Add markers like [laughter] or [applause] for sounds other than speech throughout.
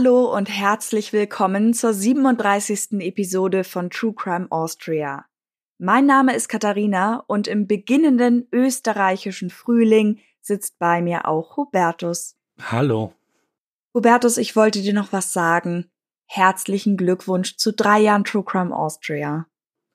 Hallo und herzlich willkommen zur 37. Episode von True Crime Austria. Mein Name ist Katharina und im beginnenden österreichischen Frühling sitzt bei mir auch Hubertus. Hallo. Hubertus, ich wollte dir noch was sagen. Herzlichen Glückwunsch zu drei Jahren True Crime Austria.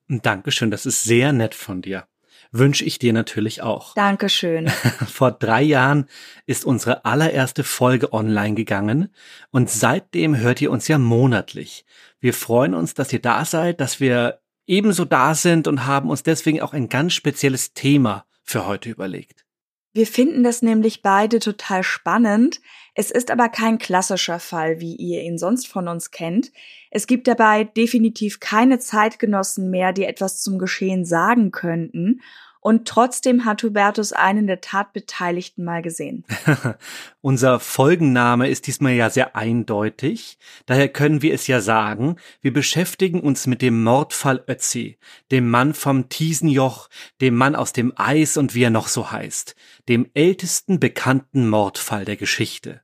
Dankeschön, das ist sehr nett von dir wünsche ich dir natürlich auch. Dankeschön. [laughs] Vor drei Jahren ist unsere allererste Folge online gegangen und seitdem hört ihr uns ja monatlich. Wir freuen uns, dass ihr da seid, dass wir ebenso da sind und haben uns deswegen auch ein ganz spezielles Thema für heute überlegt. Wir finden das nämlich beide total spannend. Es ist aber kein klassischer Fall, wie ihr ihn sonst von uns kennt. Es gibt dabei definitiv keine Zeitgenossen mehr, die etwas zum Geschehen sagen könnten. Und trotzdem hat Hubertus einen der Tatbeteiligten mal gesehen. [laughs] Unser Folgenname ist diesmal ja sehr eindeutig. Daher können wir es ja sagen. Wir beschäftigen uns mit dem Mordfall Ötzi, dem Mann vom Tiesenjoch, dem Mann aus dem Eis und wie er noch so heißt, dem ältesten bekannten Mordfall der Geschichte.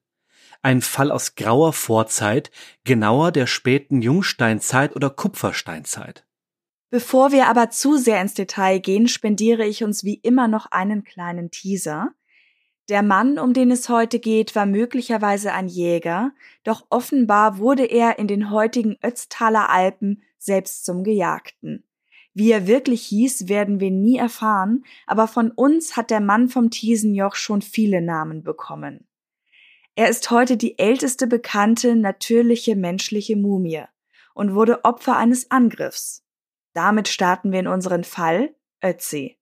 Ein Fall aus grauer Vorzeit, genauer der späten Jungsteinzeit oder Kupfersteinzeit. Bevor wir aber zu sehr ins Detail gehen, spendiere ich uns wie immer noch einen kleinen Teaser. Der Mann, um den es heute geht, war möglicherweise ein Jäger, doch offenbar wurde er in den heutigen Ötztaler Alpen selbst zum Gejagten. Wie er wirklich hieß, werden wir nie erfahren, aber von uns hat der Mann vom Tiesenjoch schon viele Namen bekommen. Er ist heute die älteste bekannte natürliche menschliche Mumie und wurde Opfer eines Angriffs. Damit starten wir in unseren Fall Ötzi.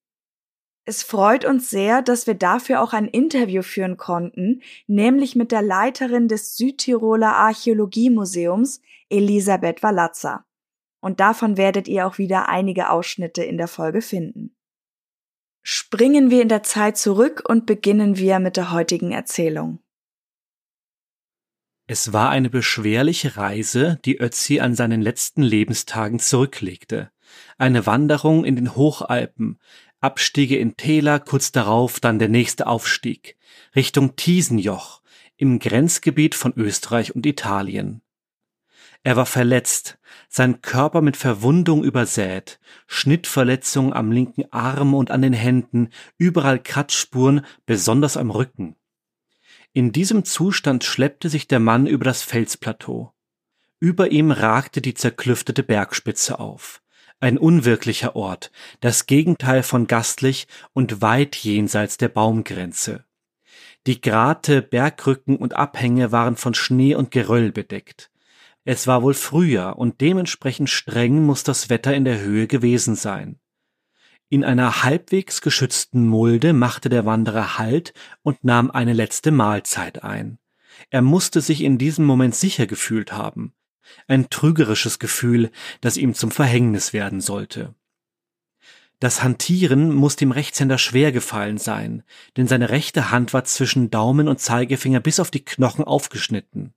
Es freut uns sehr, dass wir dafür auch ein Interview führen konnten, nämlich mit der Leiterin des Südtiroler Archäologiemuseums, Elisabeth Walazza. Und davon werdet ihr auch wieder einige Ausschnitte in der Folge finden. Springen wir in der Zeit zurück und beginnen wir mit der heutigen Erzählung. Es war eine beschwerliche Reise, die Ötzi an seinen letzten Lebenstagen zurücklegte eine Wanderung in den Hochalpen, Abstiege in Täler, kurz darauf dann der nächste Aufstieg, Richtung Tiesenjoch, im Grenzgebiet von Österreich und Italien. Er war verletzt, sein Körper mit Verwundung übersät, Schnittverletzungen am linken Arm und an den Händen, überall Kratzspuren, besonders am Rücken. In diesem Zustand schleppte sich der Mann über das Felsplateau. Über ihm ragte die zerklüftete Bergspitze auf ein unwirklicher Ort, das Gegenteil von gastlich und weit jenseits der Baumgrenze. Die Grate, Bergrücken und Abhänge waren von Schnee und Geröll bedeckt. Es war wohl Frühjahr und dementsprechend streng muss das Wetter in der Höhe gewesen sein. In einer halbwegs geschützten Mulde machte der Wanderer Halt und nahm eine letzte Mahlzeit ein. Er musste sich in diesem Moment sicher gefühlt haben ein trügerisches Gefühl, das ihm zum Verhängnis werden sollte. Das Hantieren muss dem Rechtshänder schwer gefallen sein, denn seine rechte Hand war zwischen Daumen und Zeigefinger bis auf die Knochen aufgeschnitten.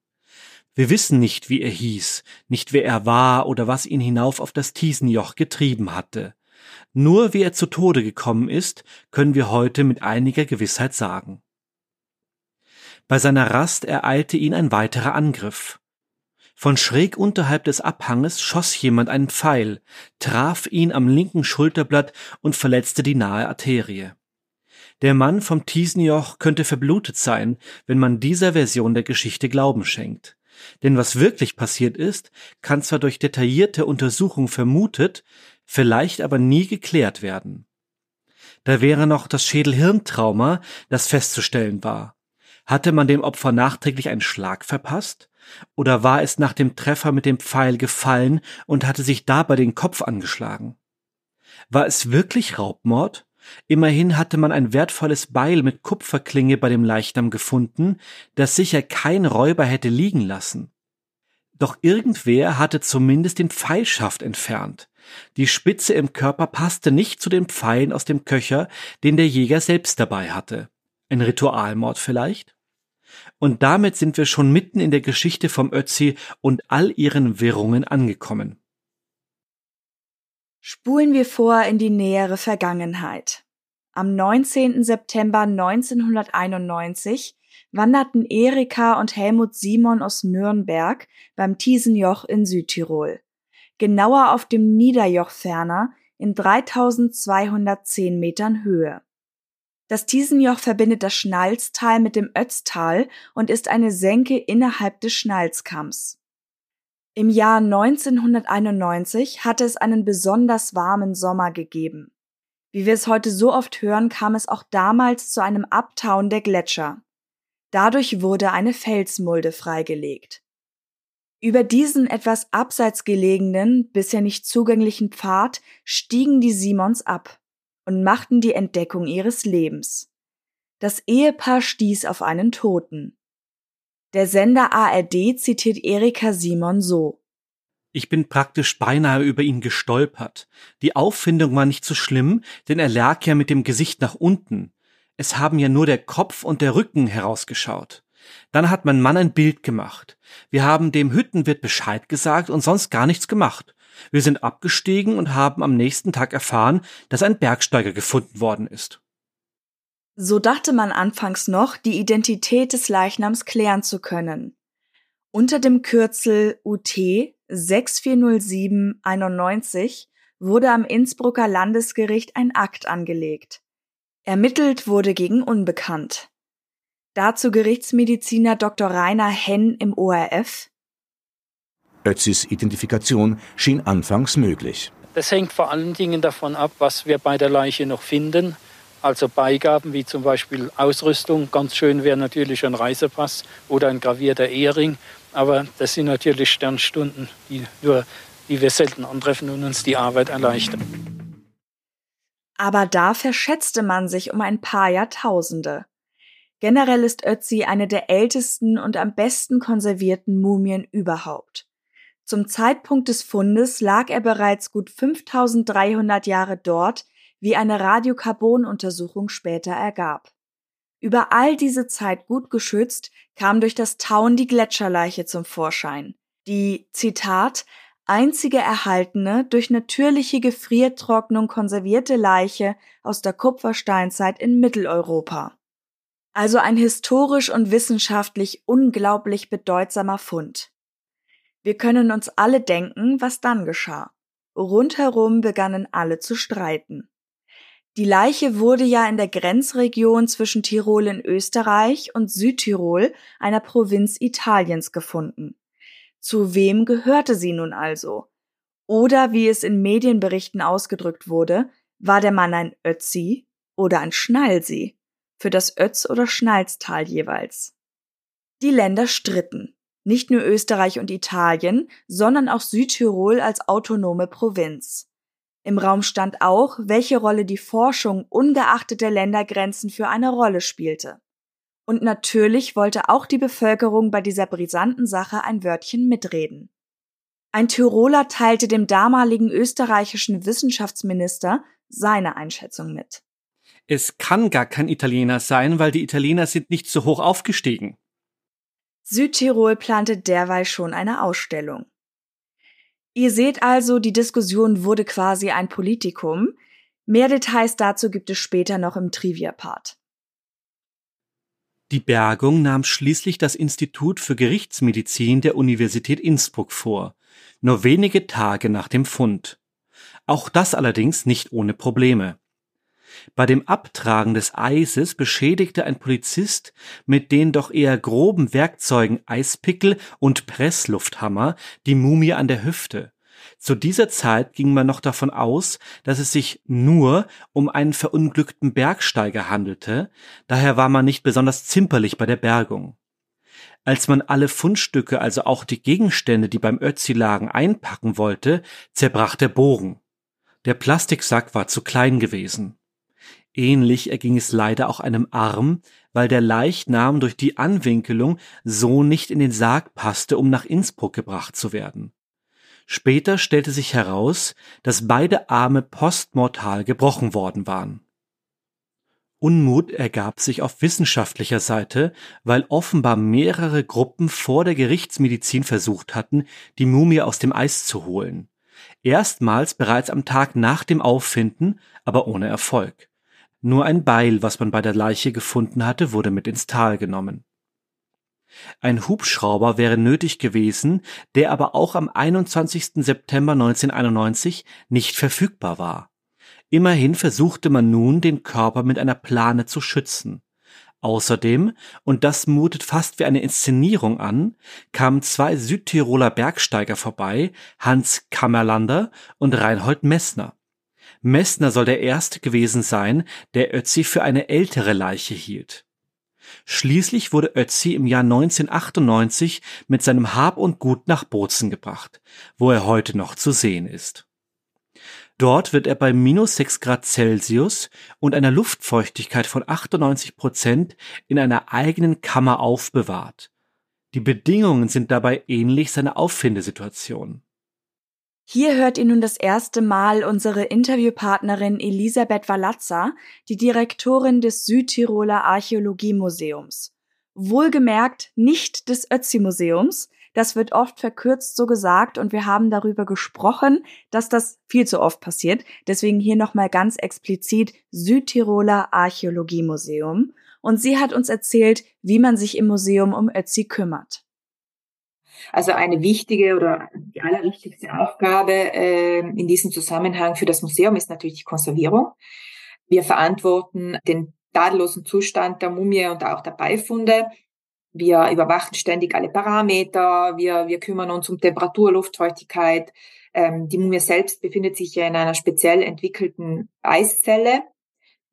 Wir wissen nicht, wie er hieß, nicht wer er war oder was ihn hinauf auf das Tiesenjoch getrieben hatte. Nur wie er zu Tode gekommen ist, können wir heute mit einiger Gewissheit sagen. Bei seiner Rast ereilte ihn ein weiterer Angriff. Von schräg unterhalb des Abhanges schoss jemand einen Pfeil, traf ihn am linken Schulterblatt und verletzte die nahe Arterie. Der Mann vom Tiesenjoch könnte verblutet sein, wenn man dieser Version der Geschichte Glauben schenkt. Denn was wirklich passiert ist, kann zwar durch detaillierte Untersuchung vermutet, vielleicht aber nie geklärt werden. Da wäre noch das Schädelhirntrauma, das festzustellen war. Hatte man dem Opfer nachträglich einen Schlag verpasst? Oder war es nach dem Treffer mit dem Pfeil gefallen und hatte sich dabei den Kopf angeschlagen? War es wirklich Raubmord? Immerhin hatte man ein wertvolles Beil mit Kupferklinge bei dem Leichnam gefunden, das sicher kein Räuber hätte liegen lassen. Doch irgendwer hatte zumindest den Pfeilschaft entfernt. Die Spitze im Körper passte nicht zu den Pfeilen aus dem Köcher, den der Jäger selbst dabei hatte. Ein Ritualmord vielleicht? Und damit sind wir schon mitten in der Geschichte vom Ötzi und all ihren Wirrungen angekommen. Spulen wir vor in die nähere Vergangenheit. Am 19. September 1991 wanderten Erika und Helmut Simon aus Nürnberg beim Tiesenjoch in Südtirol. Genauer auf dem Niederjoch ferner in 3210 Metern Höhe. Das Tiesenjoch verbindet das Schnalztal mit dem Ötztal und ist eine Senke innerhalb des Schnalzkamms. Im Jahr 1991 hatte es einen besonders warmen Sommer gegeben. Wie wir es heute so oft hören, kam es auch damals zu einem Abtauen der Gletscher. Dadurch wurde eine Felsmulde freigelegt. Über diesen etwas abseits gelegenen, bisher nicht zugänglichen Pfad stiegen die Simons ab und machten die Entdeckung ihres Lebens. Das Ehepaar stieß auf einen Toten. Der Sender ARD zitiert Erika Simon so. Ich bin praktisch beinahe über ihn gestolpert. Die Auffindung war nicht so schlimm, denn er lag ja mit dem Gesicht nach unten. Es haben ja nur der Kopf und der Rücken herausgeschaut. Dann hat mein Mann ein Bild gemacht. Wir haben dem Hüttenwirt Bescheid gesagt und sonst gar nichts gemacht. Wir sind abgestiegen und haben am nächsten Tag erfahren, dass ein Bergsteiger gefunden worden ist. So dachte man anfangs noch, die Identität des Leichnams klären zu können. Unter dem Kürzel UT 640791 wurde am Innsbrucker Landesgericht ein Akt angelegt. Ermittelt wurde gegen Unbekannt. Dazu Gerichtsmediziner Dr. Rainer Henn im ORF. Ötzis Identifikation schien anfangs möglich. Das hängt vor allen Dingen davon ab, was wir bei der Leiche noch finden. Also Beigaben wie zum Beispiel Ausrüstung. Ganz schön wäre natürlich ein Reisepass oder ein gravierter Ehering. Aber das sind natürlich Sternstunden, die, nur, die wir selten antreffen und uns die Arbeit erleichtern. Aber da verschätzte man sich um ein paar Jahrtausende. Generell ist Ötzi eine der ältesten und am besten konservierten Mumien überhaupt. Zum Zeitpunkt des Fundes lag er bereits gut 5300 Jahre dort wie eine Radiokarbonuntersuchung später ergab. Über all diese Zeit gut geschützt, kam durch das Tauen die Gletscherleiche zum Vorschein, die, Zitat, einzige erhaltene, durch natürliche Gefriertrocknung konservierte Leiche aus der Kupfersteinzeit in Mitteleuropa. Also ein historisch und wissenschaftlich unglaublich bedeutsamer Fund. Wir können uns alle denken, was dann geschah. Rundherum begannen alle zu streiten. Die Leiche wurde ja in der Grenzregion zwischen Tirol in Österreich und Südtirol, einer Provinz Italiens, gefunden. Zu wem gehörte sie nun also? Oder wie es in Medienberichten ausgedrückt wurde, war der Mann ein Ötzi oder ein Schnalsi? Für das Ötz- oder Schnalztal jeweils. Die Länder stritten. Nicht nur Österreich und Italien, sondern auch Südtirol als autonome Provinz. Im Raum stand auch, welche Rolle die Forschung ungeachtet der Ländergrenzen für eine Rolle spielte. Und natürlich wollte auch die Bevölkerung bei dieser brisanten Sache ein Wörtchen mitreden. Ein Tiroler teilte dem damaligen österreichischen Wissenschaftsminister seine Einschätzung mit. Es kann gar kein Italiener sein, weil die Italiener sind nicht so hoch aufgestiegen. Südtirol plante derweil schon eine Ausstellung. Ihr seht also, die Diskussion wurde quasi ein Politikum. Mehr Details dazu gibt es später noch im Trivia-Part. Die Bergung nahm schließlich das Institut für Gerichtsmedizin der Universität Innsbruck vor, nur wenige Tage nach dem Fund. Auch das allerdings nicht ohne Probleme. Bei dem Abtragen des Eises beschädigte ein Polizist mit den doch eher groben Werkzeugen Eispickel und Presslufthammer die Mumie an der Hüfte. Zu dieser Zeit ging man noch davon aus, dass es sich nur um einen verunglückten Bergsteiger handelte, daher war man nicht besonders zimperlich bei der Bergung. Als man alle Fundstücke, also auch die Gegenstände, die beim Ötzi lagen, einpacken wollte, zerbrach der Bogen. Der Plastiksack war zu klein gewesen. Ähnlich erging es leider auch einem Arm, weil der Leichnam durch die Anwinkelung so nicht in den Sarg passte, um nach Innsbruck gebracht zu werden. Später stellte sich heraus, dass beide Arme postmortal gebrochen worden waren. Unmut ergab sich auf wissenschaftlicher Seite, weil offenbar mehrere Gruppen vor der Gerichtsmedizin versucht hatten, die Mumie aus dem Eis zu holen. Erstmals bereits am Tag nach dem Auffinden, aber ohne Erfolg. Nur ein Beil, was man bei der Leiche gefunden hatte, wurde mit ins Tal genommen. Ein Hubschrauber wäre nötig gewesen, der aber auch am 21. September 1991 nicht verfügbar war. Immerhin versuchte man nun, den Körper mit einer Plane zu schützen. Außerdem, und das mutet fast wie eine Inszenierung an, kamen zwei Südtiroler Bergsteiger vorbei, Hans Kammerlander und Reinhold Messner. Messner soll der erste gewesen sein, der Ötzi für eine ältere Leiche hielt. Schließlich wurde Ötzi im Jahr 1998 mit seinem Hab und Gut nach Bozen gebracht, wo er heute noch zu sehen ist. Dort wird er bei minus 6 Grad Celsius und einer Luftfeuchtigkeit von 98 Prozent in einer eigenen Kammer aufbewahrt. Die Bedingungen sind dabei ähnlich seiner Auffindesituation. Hier hört ihr nun das erste Mal unsere Interviewpartnerin Elisabeth Walazza, die Direktorin des Südtiroler Archäologiemuseums. Wohlgemerkt nicht des Ötzi-Museums. Das wird oft verkürzt so gesagt und wir haben darüber gesprochen, dass das viel zu oft passiert. Deswegen hier nochmal ganz explizit Südtiroler Archäologiemuseum. Und sie hat uns erzählt, wie man sich im Museum um Ötzi kümmert. Also eine wichtige oder die allerwichtigste Aufgabe äh, in diesem Zusammenhang für das Museum ist natürlich die Konservierung. Wir verantworten den tadellosen Zustand der Mumie und auch der Beifunde. Wir überwachen ständig alle Parameter. Wir, wir kümmern uns um Temperatur, Luftfeuchtigkeit. Ähm, die Mumie selbst befindet sich ja in einer speziell entwickelten Eiszelle,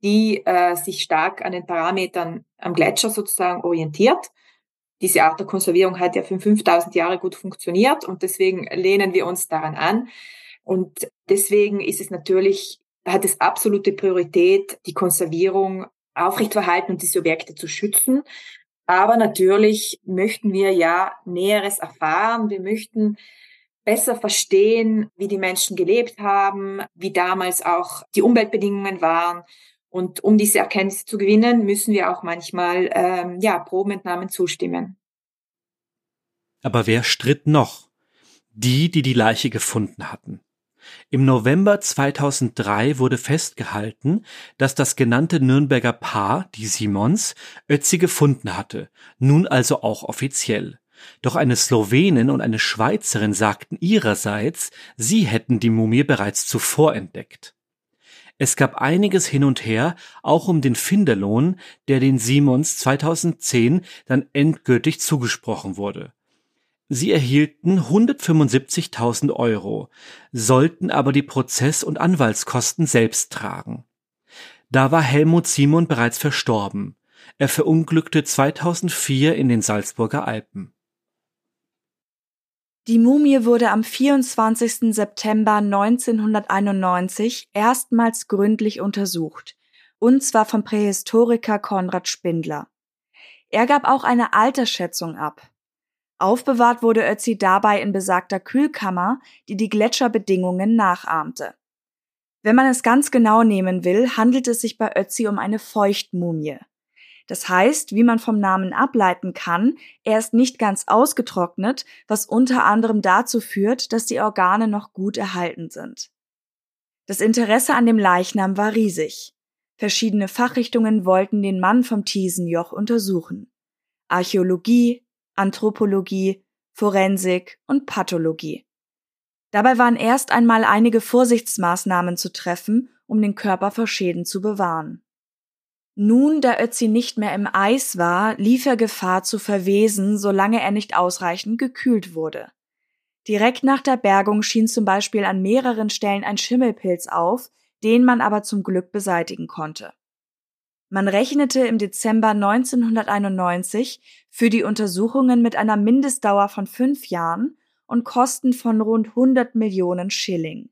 die äh, sich stark an den Parametern am Gletscher sozusagen orientiert diese Art der Konservierung hat ja für 5000 Jahre gut funktioniert und deswegen lehnen wir uns daran an. Und deswegen ist es natürlich, hat es absolute Priorität, die Konservierung aufrechtzuerhalten und diese Objekte zu schützen. Aber natürlich möchten wir ja Näheres erfahren. Wir möchten besser verstehen, wie die Menschen gelebt haben, wie damals auch die Umweltbedingungen waren. Und um diese Erkenntnisse zu gewinnen, müssen wir auch manchmal ähm, ja, Probenentnahmen zustimmen. Aber wer stritt noch? Die, die die Leiche gefunden hatten. Im November 2003 wurde festgehalten, dass das genannte Nürnberger Paar, die Simons, Ötzi gefunden hatte, nun also auch offiziell. Doch eine Slowenin und eine Schweizerin sagten ihrerseits, sie hätten die Mumie bereits zuvor entdeckt. Es gab einiges hin und her, auch um den Finderlohn, der den Simons 2010 dann endgültig zugesprochen wurde. Sie erhielten 175.000 Euro, sollten aber die Prozess- und Anwaltskosten selbst tragen. Da war Helmut Simon bereits verstorben. Er verunglückte 2004 in den Salzburger Alpen. Die Mumie wurde am 24. September 1991 erstmals gründlich untersucht, und zwar vom Prähistoriker Konrad Spindler. Er gab auch eine Altersschätzung ab. Aufbewahrt wurde Ötzi dabei in besagter Kühlkammer, die die Gletscherbedingungen nachahmte. Wenn man es ganz genau nehmen will, handelt es sich bei Ötzi um eine Feuchtmumie. Das heißt, wie man vom Namen ableiten kann, er ist nicht ganz ausgetrocknet, was unter anderem dazu führt, dass die Organe noch gut erhalten sind. Das Interesse an dem Leichnam war riesig. Verschiedene Fachrichtungen wollten den Mann vom Thiesenjoch untersuchen. Archäologie, Anthropologie, Forensik und Pathologie. Dabei waren erst einmal einige Vorsichtsmaßnahmen zu treffen, um den Körper vor Schäden zu bewahren. Nun, da Ötzi nicht mehr im Eis war, lief er Gefahr zu verwesen, solange er nicht ausreichend gekühlt wurde. Direkt nach der Bergung schien zum Beispiel an mehreren Stellen ein Schimmelpilz auf, den man aber zum Glück beseitigen konnte. Man rechnete im Dezember 1991 für die Untersuchungen mit einer Mindestdauer von fünf Jahren und Kosten von rund 100 Millionen Schilling.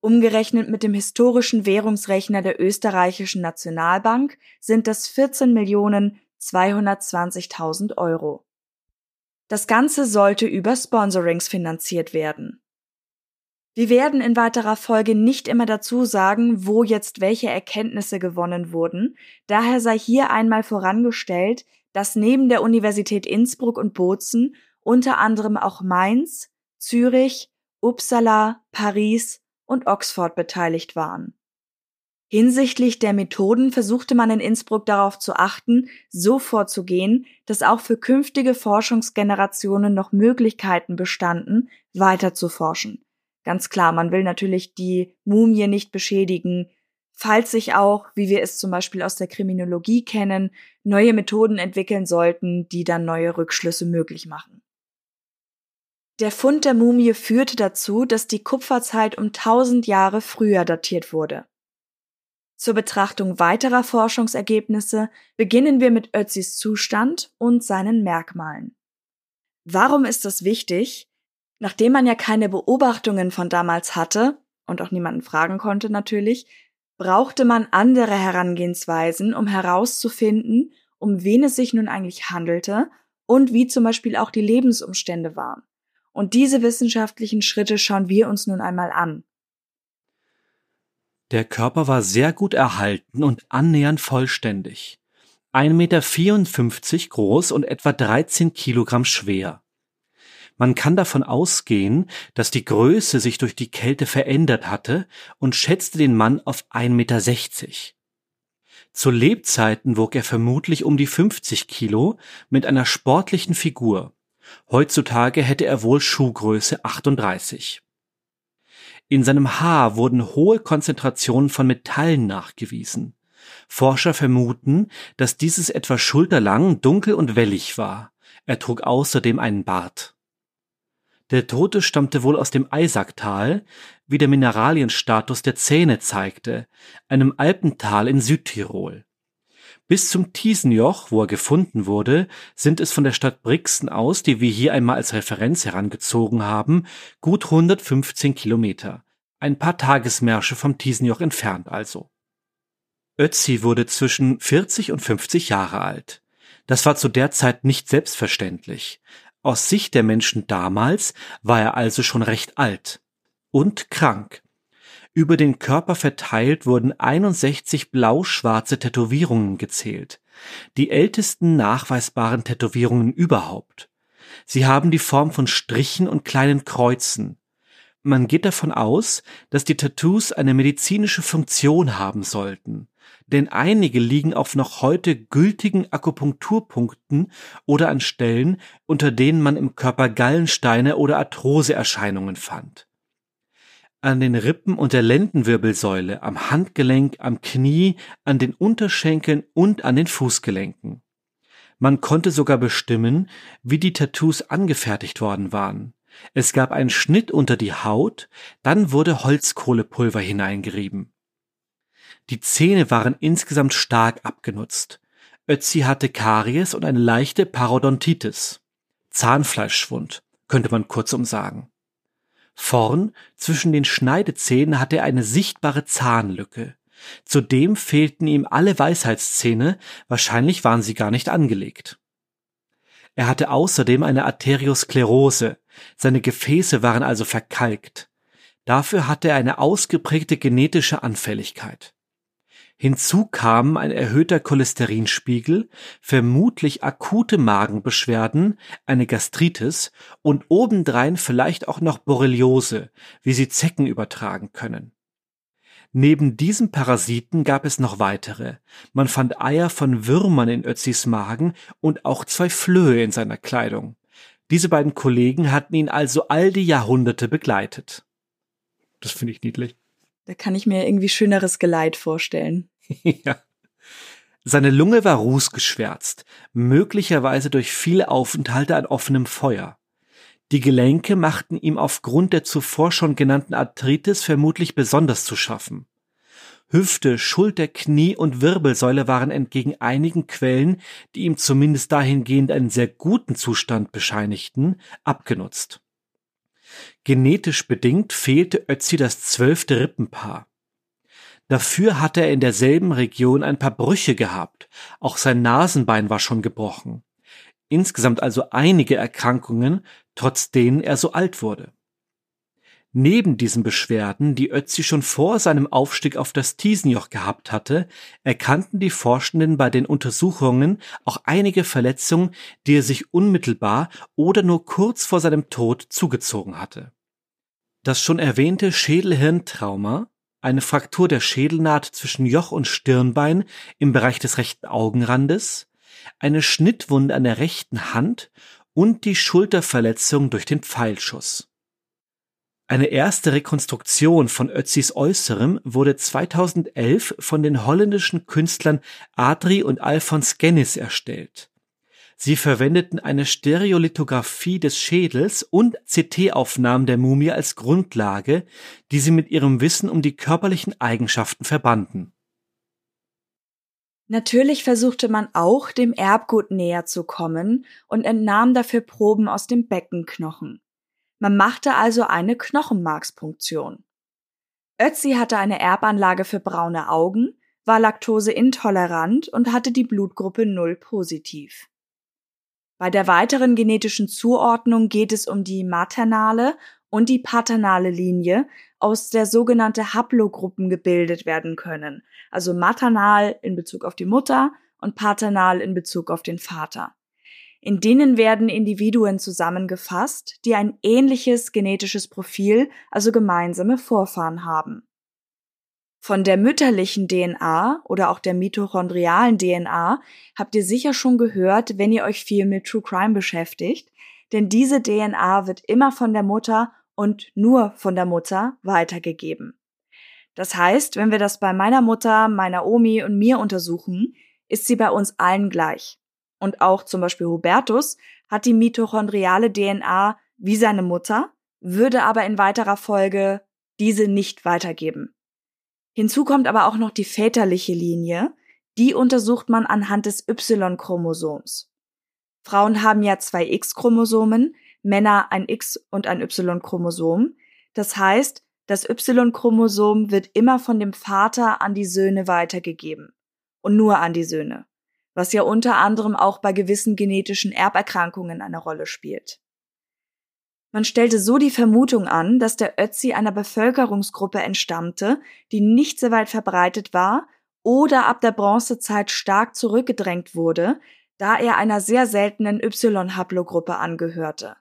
Umgerechnet mit dem historischen Währungsrechner der österreichischen Nationalbank sind das 14 Millionen 220.000 Euro. Das Ganze sollte über Sponsorings finanziert werden. Wir werden in weiterer Folge nicht immer dazu sagen, wo jetzt welche Erkenntnisse gewonnen wurden, daher sei hier einmal vorangestellt, dass neben der Universität Innsbruck und Bozen unter anderem auch Mainz, Zürich, Uppsala, Paris und Oxford beteiligt waren. Hinsichtlich der Methoden versuchte man in Innsbruck darauf zu achten, so vorzugehen, dass auch für künftige Forschungsgenerationen noch Möglichkeiten bestanden, weiter zu forschen. Ganz klar, man will natürlich die Mumie nicht beschädigen, falls sich auch, wie wir es zum Beispiel aus der Kriminologie kennen, neue Methoden entwickeln sollten, die dann neue Rückschlüsse möglich machen. Der Fund der Mumie führte dazu, dass die Kupferzeit um 1000 Jahre früher datiert wurde. Zur Betrachtung weiterer Forschungsergebnisse beginnen wir mit Ötzis Zustand und seinen Merkmalen. Warum ist das wichtig? Nachdem man ja keine Beobachtungen von damals hatte und auch niemanden fragen konnte natürlich, brauchte man andere Herangehensweisen, um herauszufinden, um wen es sich nun eigentlich handelte und wie zum Beispiel auch die Lebensumstände waren. Und diese wissenschaftlichen Schritte schauen wir uns nun einmal an. Der Körper war sehr gut erhalten und annähernd vollständig. 1,54 Meter groß und etwa 13 Kilogramm schwer. Man kann davon ausgehen, dass die Größe sich durch die Kälte verändert hatte und schätzte den Mann auf 1,60 Meter. Zu Lebzeiten wog er vermutlich um die 50 Kilo mit einer sportlichen Figur. Heutzutage hätte er wohl Schuhgröße 38. In seinem Haar wurden hohe Konzentrationen von Metallen nachgewiesen. Forscher vermuten, dass dieses etwa schulterlang, dunkel und wellig war. Er trug außerdem einen Bart. Der Tote stammte wohl aus dem Eisacktal, wie der Mineralienstatus der Zähne zeigte, einem Alpental in Südtirol. Bis zum Tiesenjoch, wo er gefunden wurde, sind es von der Stadt Brixen aus, die wir hier einmal als Referenz herangezogen haben, gut 115 Kilometer. Ein paar Tagesmärsche vom Tiesenjoch entfernt also. Ötzi wurde zwischen 40 und 50 Jahre alt. Das war zu der Zeit nicht selbstverständlich. Aus Sicht der Menschen damals war er also schon recht alt und krank. Über den Körper verteilt wurden 61 blau-schwarze Tätowierungen gezählt, die ältesten nachweisbaren Tätowierungen überhaupt. Sie haben die Form von Strichen und kleinen Kreuzen. Man geht davon aus, dass die Tattoos eine medizinische Funktion haben sollten, denn einige liegen auf noch heute gültigen Akupunkturpunkten oder an Stellen, unter denen man im Körper Gallensteine oder Arthroseerscheinungen fand an den Rippen und der Lendenwirbelsäule, am Handgelenk, am Knie, an den Unterschenkeln und an den Fußgelenken. Man konnte sogar bestimmen, wie die Tattoos angefertigt worden waren. Es gab einen Schnitt unter die Haut, dann wurde Holzkohlepulver hineingerieben. Die Zähne waren insgesamt stark abgenutzt. Ötzi hatte Karies und eine leichte Parodontitis. Zahnfleischschwund, könnte man kurzum sagen. Vorn zwischen den Schneidezähnen hatte er eine sichtbare Zahnlücke. Zudem fehlten ihm alle Weisheitszähne, wahrscheinlich waren sie gar nicht angelegt. Er hatte außerdem eine Arteriosklerose, seine Gefäße waren also verkalkt. Dafür hatte er eine ausgeprägte genetische Anfälligkeit. Hinzu kamen ein erhöhter Cholesterinspiegel, vermutlich akute Magenbeschwerden, eine Gastritis und obendrein vielleicht auch noch Borreliose, wie sie Zecken übertragen können. Neben diesem Parasiten gab es noch weitere. Man fand Eier von Würmern in Ötzis Magen und auch zwei Flöhe in seiner Kleidung. Diese beiden Kollegen hatten ihn also all die Jahrhunderte begleitet. Das finde ich niedlich. Da kann ich mir irgendwie schöneres Geleit vorstellen. [laughs] Seine Lunge war rußgeschwärzt, möglicherweise durch viele Aufenthalte an offenem Feuer. Die Gelenke machten ihm aufgrund der zuvor schon genannten Arthritis vermutlich besonders zu schaffen. Hüfte, Schulter, Knie und Wirbelsäule waren entgegen einigen Quellen, die ihm zumindest dahingehend einen sehr guten Zustand bescheinigten, abgenutzt. Genetisch bedingt fehlte Ötzi das zwölfte Rippenpaar. Dafür hatte er in derselben Region ein paar Brüche gehabt, auch sein Nasenbein war schon gebrochen. Insgesamt also einige Erkrankungen, trotz denen er so alt wurde. Neben diesen Beschwerden, die Ötzi schon vor seinem Aufstieg auf das Tiesenjoch gehabt hatte, erkannten die Forschenden bei den Untersuchungen auch einige Verletzungen, die er sich unmittelbar oder nur kurz vor seinem Tod zugezogen hatte. Das schon erwähnte Schädelhirntrauma, eine Fraktur der Schädelnaht zwischen Joch und Stirnbein im Bereich des rechten Augenrandes, eine Schnittwunde an der rechten Hand und die Schulterverletzung durch den Pfeilschuss. Eine erste Rekonstruktion von Ötzis Äußerem wurde 2011 von den holländischen Künstlern Adri und Alfons Gennis erstellt. Sie verwendeten eine Stereolithografie des Schädels und CT-Aufnahmen der Mumie als Grundlage, die sie mit ihrem Wissen um die körperlichen Eigenschaften verbanden. Natürlich versuchte man auch, dem Erbgut näher zu kommen und entnahm dafür Proben aus dem Beckenknochen. Man machte also eine Knochenmarkspunktion. Ötzi hatte eine Erbanlage für braune Augen, war laktoseintolerant und hatte die Blutgruppe 0 positiv. Bei der weiteren genetischen Zuordnung geht es um die maternale und die paternale Linie, aus der sogenannte Haplogruppen gebildet werden können, also maternal in Bezug auf die Mutter und paternal in Bezug auf den Vater. In denen werden Individuen zusammengefasst, die ein ähnliches genetisches Profil, also gemeinsame Vorfahren haben. Von der mütterlichen DNA oder auch der mitochondrialen DNA habt ihr sicher schon gehört, wenn ihr euch viel mit True Crime beschäftigt, denn diese DNA wird immer von der Mutter und nur von der Mutter weitergegeben. Das heißt, wenn wir das bei meiner Mutter, meiner Omi und mir untersuchen, ist sie bei uns allen gleich und auch zum Beispiel Hubertus hat die mitochondriale DNA wie seine Mutter, würde aber in weiterer Folge diese nicht weitergeben. Hinzu kommt aber auch noch die väterliche Linie, die untersucht man anhand des Y-Chromosoms. Frauen haben ja zwei X-Chromosomen, Männer ein X und ein Y-Chromosom. Das heißt, das Y-Chromosom wird immer von dem Vater an die Söhne weitergegeben. Und nur an die Söhne was ja unter anderem auch bei gewissen genetischen Erberkrankungen eine Rolle spielt. Man stellte so die Vermutung an, dass der Ötzi einer Bevölkerungsgruppe entstammte, die nicht so weit verbreitet war oder ab der Bronzezeit stark zurückgedrängt wurde, da er einer sehr seltenen Y-Haplogruppe angehörte.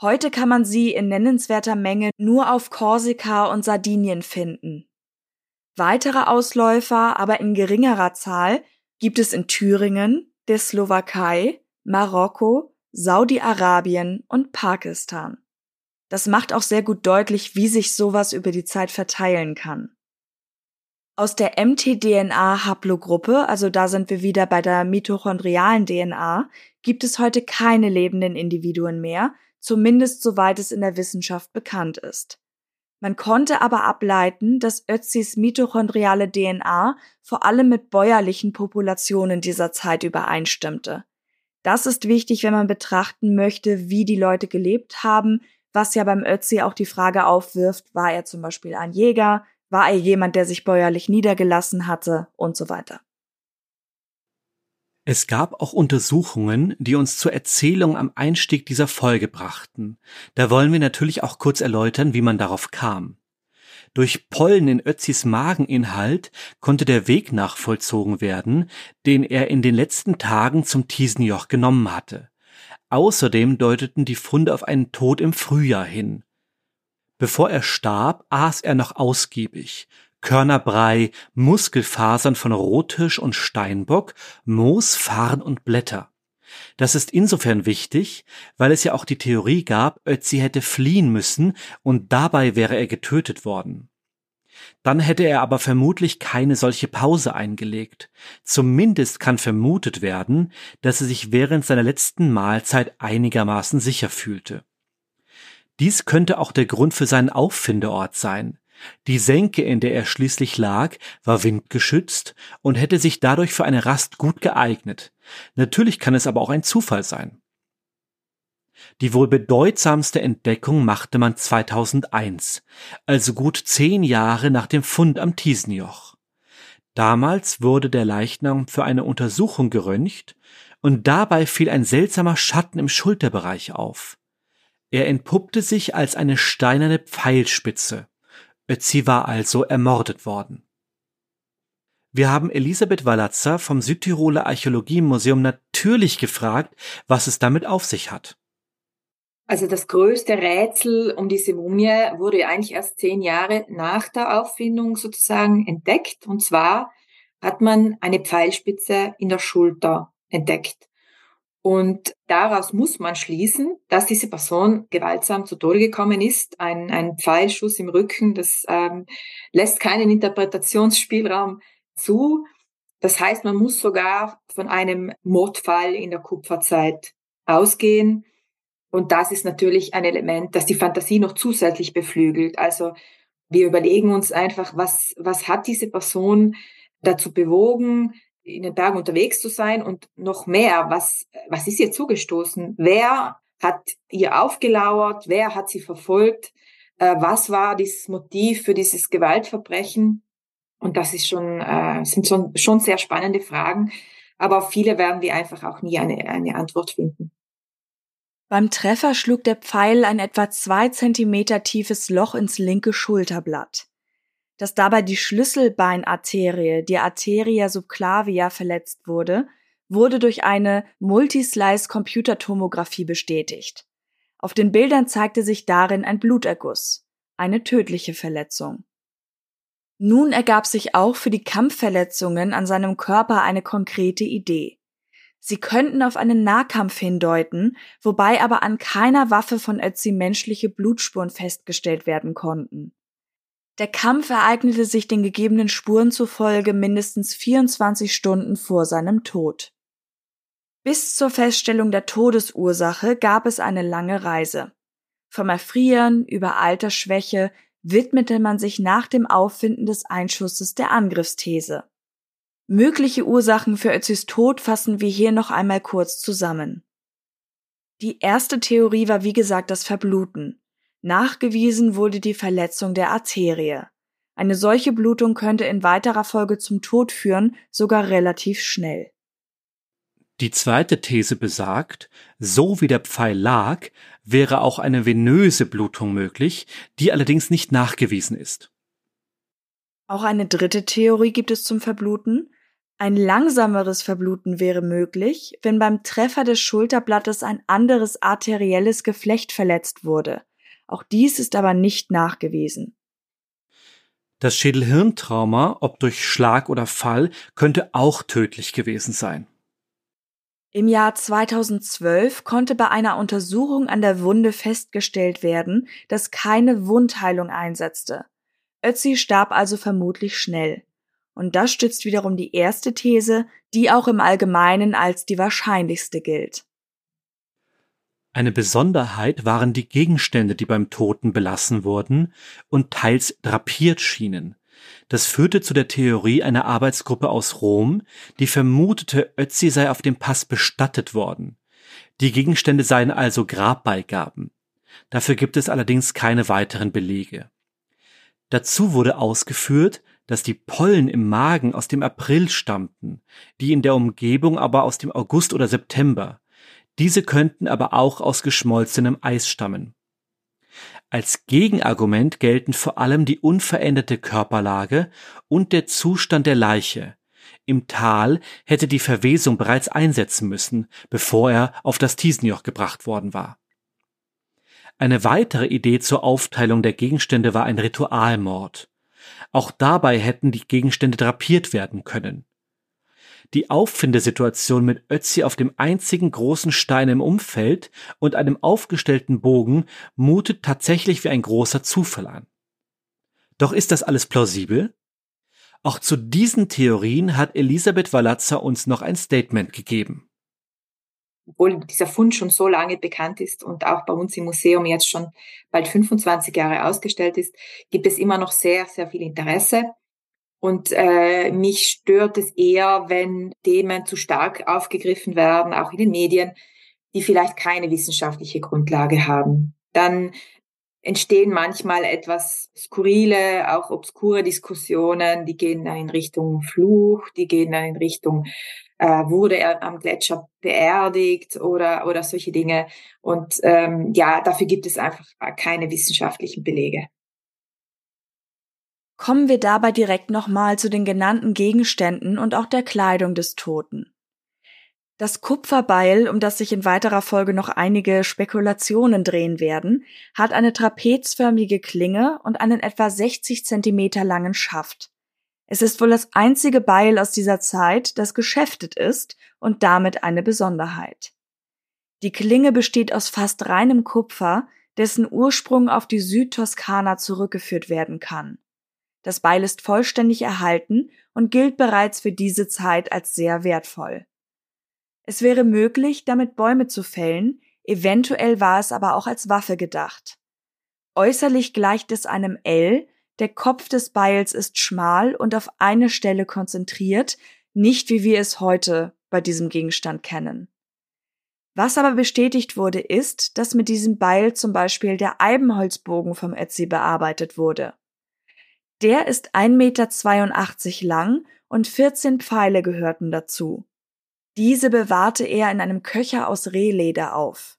Heute kann man sie in nennenswerter Menge nur auf Korsika und Sardinien finden. Weitere Ausläufer, aber in geringerer Zahl, gibt es in Thüringen, der Slowakei, Marokko, Saudi-Arabien und Pakistan. Das macht auch sehr gut deutlich, wie sich sowas über die Zeit verteilen kann. Aus der mtDNA-Haplogruppe, also da sind wir wieder bei der mitochondrialen DNA, gibt es heute keine lebenden Individuen mehr, zumindest soweit es in der Wissenschaft bekannt ist. Man konnte aber ableiten, dass Ötzis mitochondriale DNA vor allem mit bäuerlichen Populationen dieser Zeit übereinstimmte. Das ist wichtig, wenn man betrachten möchte, wie die Leute gelebt haben, was ja beim Ötzi auch die Frage aufwirft, war er zum Beispiel ein Jäger, war er jemand, der sich bäuerlich niedergelassen hatte und so weiter. Es gab auch Untersuchungen, die uns zur Erzählung am Einstieg dieser Folge brachten. Da wollen wir natürlich auch kurz erläutern, wie man darauf kam. Durch Pollen in Ötzis Mageninhalt konnte der Weg nachvollzogen werden, den er in den letzten Tagen zum Tiesenjoch genommen hatte. Außerdem deuteten die Funde auf einen Tod im Frühjahr hin. Bevor er starb, aß er noch ausgiebig, Körnerbrei, Muskelfasern von Rottisch und Steinbock, Moos, Farn und Blätter. Das ist insofern wichtig, weil es ja auch die Theorie gab, Ötzi hätte fliehen müssen und dabei wäre er getötet worden. Dann hätte er aber vermutlich keine solche Pause eingelegt. Zumindest kann vermutet werden, dass er sich während seiner letzten Mahlzeit einigermaßen sicher fühlte. Dies könnte auch der Grund für seinen Auffindeort sein. Die Senke, in der er schließlich lag, war windgeschützt und hätte sich dadurch für eine Rast gut geeignet. Natürlich kann es aber auch ein Zufall sein. Die wohl bedeutsamste Entdeckung machte man 2001, also gut zehn Jahre nach dem Fund am Tisenjoch. Damals wurde der Leichnam für eine Untersuchung geröntgt und dabei fiel ein seltsamer Schatten im Schulterbereich auf. Er entpuppte sich als eine steinerne Pfeilspitze. Ötzi war also ermordet worden. Wir haben Elisabeth Wallatzer vom Südtiroler Archäologiemuseum natürlich gefragt, was es damit auf sich hat. Also das größte Rätsel um diese Mumie wurde eigentlich erst zehn Jahre nach der Auffindung sozusagen entdeckt. Und zwar hat man eine Pfeilspitze in der Schulter entdeckt. Und daraus muss man schließen, dass diese Person gewaltsam zu Tode gekommen ist. Ein, ein Pfeilschuss im Rücken, das ähm, lässt keinen Interpretationsspielraum zu. Das heißt, man muss sogar von einem Mordfall in der Kupferzeit ausgehen. Und das ist natürlich ein Element, das die Fantasie noch zusätzlich beflügelt. Also wir überlegen uns einfach, was, was hat diese Person dazu bewogen, in den Bergen unterwegs zu sein und noch mehr, was, was ist ihr zugestoßen? Wer hat ihr aufgelauert? Wer hat sie verfolgt? Äh, was war dieses Motiv für dieses Gewaltverbrechen? Und das ist schon, äh, sind schon, schon sehr spannende Fragen. Aber auf viele werden wir einfach auch nie eine, eine Antwort finden. Beim Treffer schlug der Pfeil ein etwa zwei Zentimeter tiefes Loch ins linke Schulterblatt. Dass dabei die Schlüsselbeinarterie, die Arteria subclavia, verletzt wurde, wurde durch eine Multislice-Computertomographie bestätigt. Auf den Bildern zeigte sich darin ein Bluterguss, eine tödliche Verletzung. Nun ergab sich auch für die Kampfverletzungen an seinem Körper eine konkrete Idee. Sie könnten auf einen Nahkampf hindeuten, wobei aber an keiner Waffe von Ötzi menschliche Blutspuren festgestellt werden konnten. Der Kampf ereignete sich den gegebenen Spuren zufolge mindestens 24 Stunden vor seinem Tod. Bis zur Feststellung der Todesursache gab es eine lange Reise. Vom Erfrieren über Altersschwäche widmete man sich nach dem Auffinden des Einschusses der Angriffsthese. Mögliche Ursachen für Ötzis Tod fassen wir hier noch einmal kurz zusammen. Die erste Theorie war wie gesagt das Verbluten. Nachgewiesen wurde die Verletzung der Arterie. Eine solche Blutung könnte in weiterer Folge zum Tod führen, sogar relativ schnell. Die zweite These besagt, so wie der Pfeil lag, wäre auch eine venöse Blutung möglich, die allerdings nicht nachgewiesen ist. Auch eine dritte Theorie gibt es zum Verbluten. Ein langsameres Verbluten wäre möglich, wenn beim Treffer des Schulterblattes ein anderes arterielles Geflecht verletzt wurde. Auch dies ist aber nicht nachgewiesen. Das Schädelhirntrauma, ob durch Schlag oder Fall, könnte auch tödlich gewesen sein. Im Jahr 2012 konnte bei einer Untersuchung an der Wunde festgestellt werden, dass keine Wundheilung einsetzte. Ötzi starb also vermutlich schnell. Und das stützt wiederum die erste These, die auch im Allgemeinen als die wahrscheinlichste gilt. Eine Besonderheit waren die Gegenstände, die beim Toten belassen wurden und teils drapiert schienen. Das führte zu der Theorie einer Arbeitsgruppe aus Rom, die vermutete, Ötzi sei auf dem Pass bestattet worden. Die Gegenstände seien also Grabbeigaben. Dafür gibt es allerdings keine weiteren Belege. Dazu wurde ausgeführt, dass die Pollen im Magen aus dem April stammten, die in der Umgebung aber aus dem August oder September. Diese könnten aber auch aus geschmolzenem Eis stammen. Als Gegenargument gelten vor allem die unveränderte Körperlage und der Zustand der Leiche. Im Tal hätte die Verwesung bereits einsetzen müssen, bevor er auf das Tisenjoch gebracht worden war. Eine weitere Idee zur Aufteilung der Gegenstände war ein Ritualmord. Auch dabei hätten die Gegenstände drapiert werden können. Die Auffindesituation mit Ötzi auf dem einzigen großen Stein im Umfeld und einem aufgestellten Bogen mutet tatsächlich wie ein großer Zufall an. Doch ist das alles plausibel? Auch zu diesen Theorien hat Elisabeth Walazza uns noch ein Statement gegeben obwohl dieser Fund schon so lange bekannt ist und auch bei uns im Museum jetzt schon bald 25 Jahre ausgestellt ist, gibt es immer noch sehr, sehr viel Interesse. Und äh, mich stört es eher, wenn Themen zu stark aufgegriffen werden, auch in den Medien, die vielleicht keine wissenschaftliche Grundlage haben. Dann entstehen manchmal etwas skurrile, auch obskure Diskussionen, die gehen dann in Richtung Fluch, die gehen dann in Richtung, äh, wurde er am Gletscher beerdigt oder, oder solche Dinge. Und ähm, ja, dafür gibt es einfach keine wissenschaftlichen Belege. Kommen wir dabei direkt nochmal zu den genannten Gegenständen und auch der Kleidung des Toten. Das Kupferbeil, um das sich in weiterer Folge noch einige Spekulationen drehen werden, hat eine trapezförmige Klinge und einen etwa 60 Zentimeter langen Schaft. Es ist wohl das einzige Beil aus dieser Zeit, das geschäftet ist und damit eine Besonderheit. Die Klinge besteht aus fast reinem Kupfer, dessen Ursprung auf die Südtoskana zurückgeführt werden kann. Das Beil ist vollständig erhalten und gilt bereits für diese Zeit als sehr wertvoll. Es wäre möglich, damit Bäume zu fällen, eventuell war es aber auch als Waffe gedacht. Äußerlich gleicht es einem L, der Kopf des Beils ist schmal und auf eine Stelle konzentriert, nicht wie wir es heute bei diesem Gegenstand kennen. Was aber bestätigt wurde, ist, dass mit diesem Beil zum Beispiel der Eibenholzbogen vom Ötzi bearbeitet wurde. Der ist 1,82 Meter lang und 14 Pfeile gehörten dazu. Diese bewahrte er in einem Köcher aus Rehleder auf.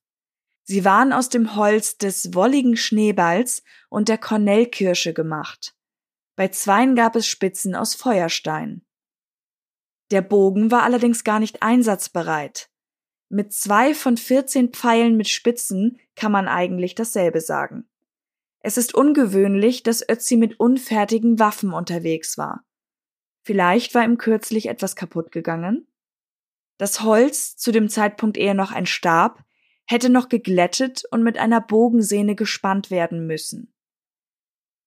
Sie waren aus dem Holz des wolligen Schneeballs und der Kornellkirsche gemacht. Bei zweien gab es Spitzen aus Feuerstein. Der Bogen war allerdings gar nicht einsatzbereit. Mit zwei von 14 Pfeilen mit Spitzen kann man eigentlich dasselbe sagen. Es ist ungewöhnlich, dass Ötzi mit unfertigen Waffen unterwegs war. Vielleicht war ihm kürzlich etwas kaputt gegangen? Das Holz, zu dem Zeitpunkt eher noch ein Stab, hätte noch geglättet und mit einer Bogensehne gespannt werden müssen.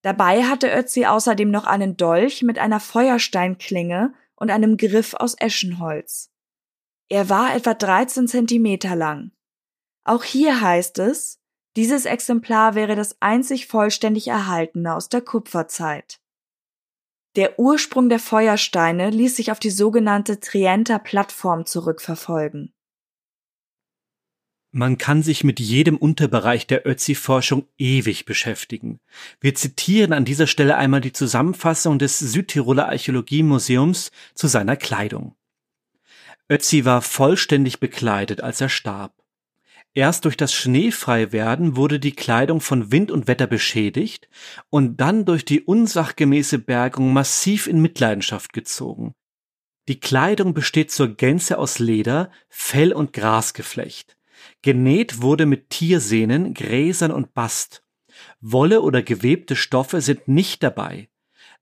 Dabei hatte Ötzi außerdem noch einen Dolch mit einer Feuersteinklinge und einem Griff aus Eschenholz. Er war etwa 13 Zentimeter lang. Auch hier heißt es, dieses Exemplar wäre das einzig vollständig erhaltene aus der Kupferzeit. Der Ursprung der Feuersteine ließ sich auf die sogenannte Trienter Plattform zurückverfolgen. Man kann sich mit jedem Unterbereich der Ötzi-Forschung ewig beschäftigen. Wir zitieren an dieser Stelle einmal die Zusammenfassung des Südtiroler Archäologiemuseums zu seiner Kleidung. Ötzi war vollständig bekleidet, als er starb. Erst durch das Schneefreiwerden wurde die Kleidung von Wind und Wetter beschädigt und dann durch die unsachgemäße Bergung massiv in Mitleidenschaft gezogen. Die Kleidung besteht zur Gänze aus Leder, Fell und Grasgeflecht. Genäht wurde mit Tiersehnen, Gräsern und Bast. Wolle oder gewebte Stoffe sind nicht dabei.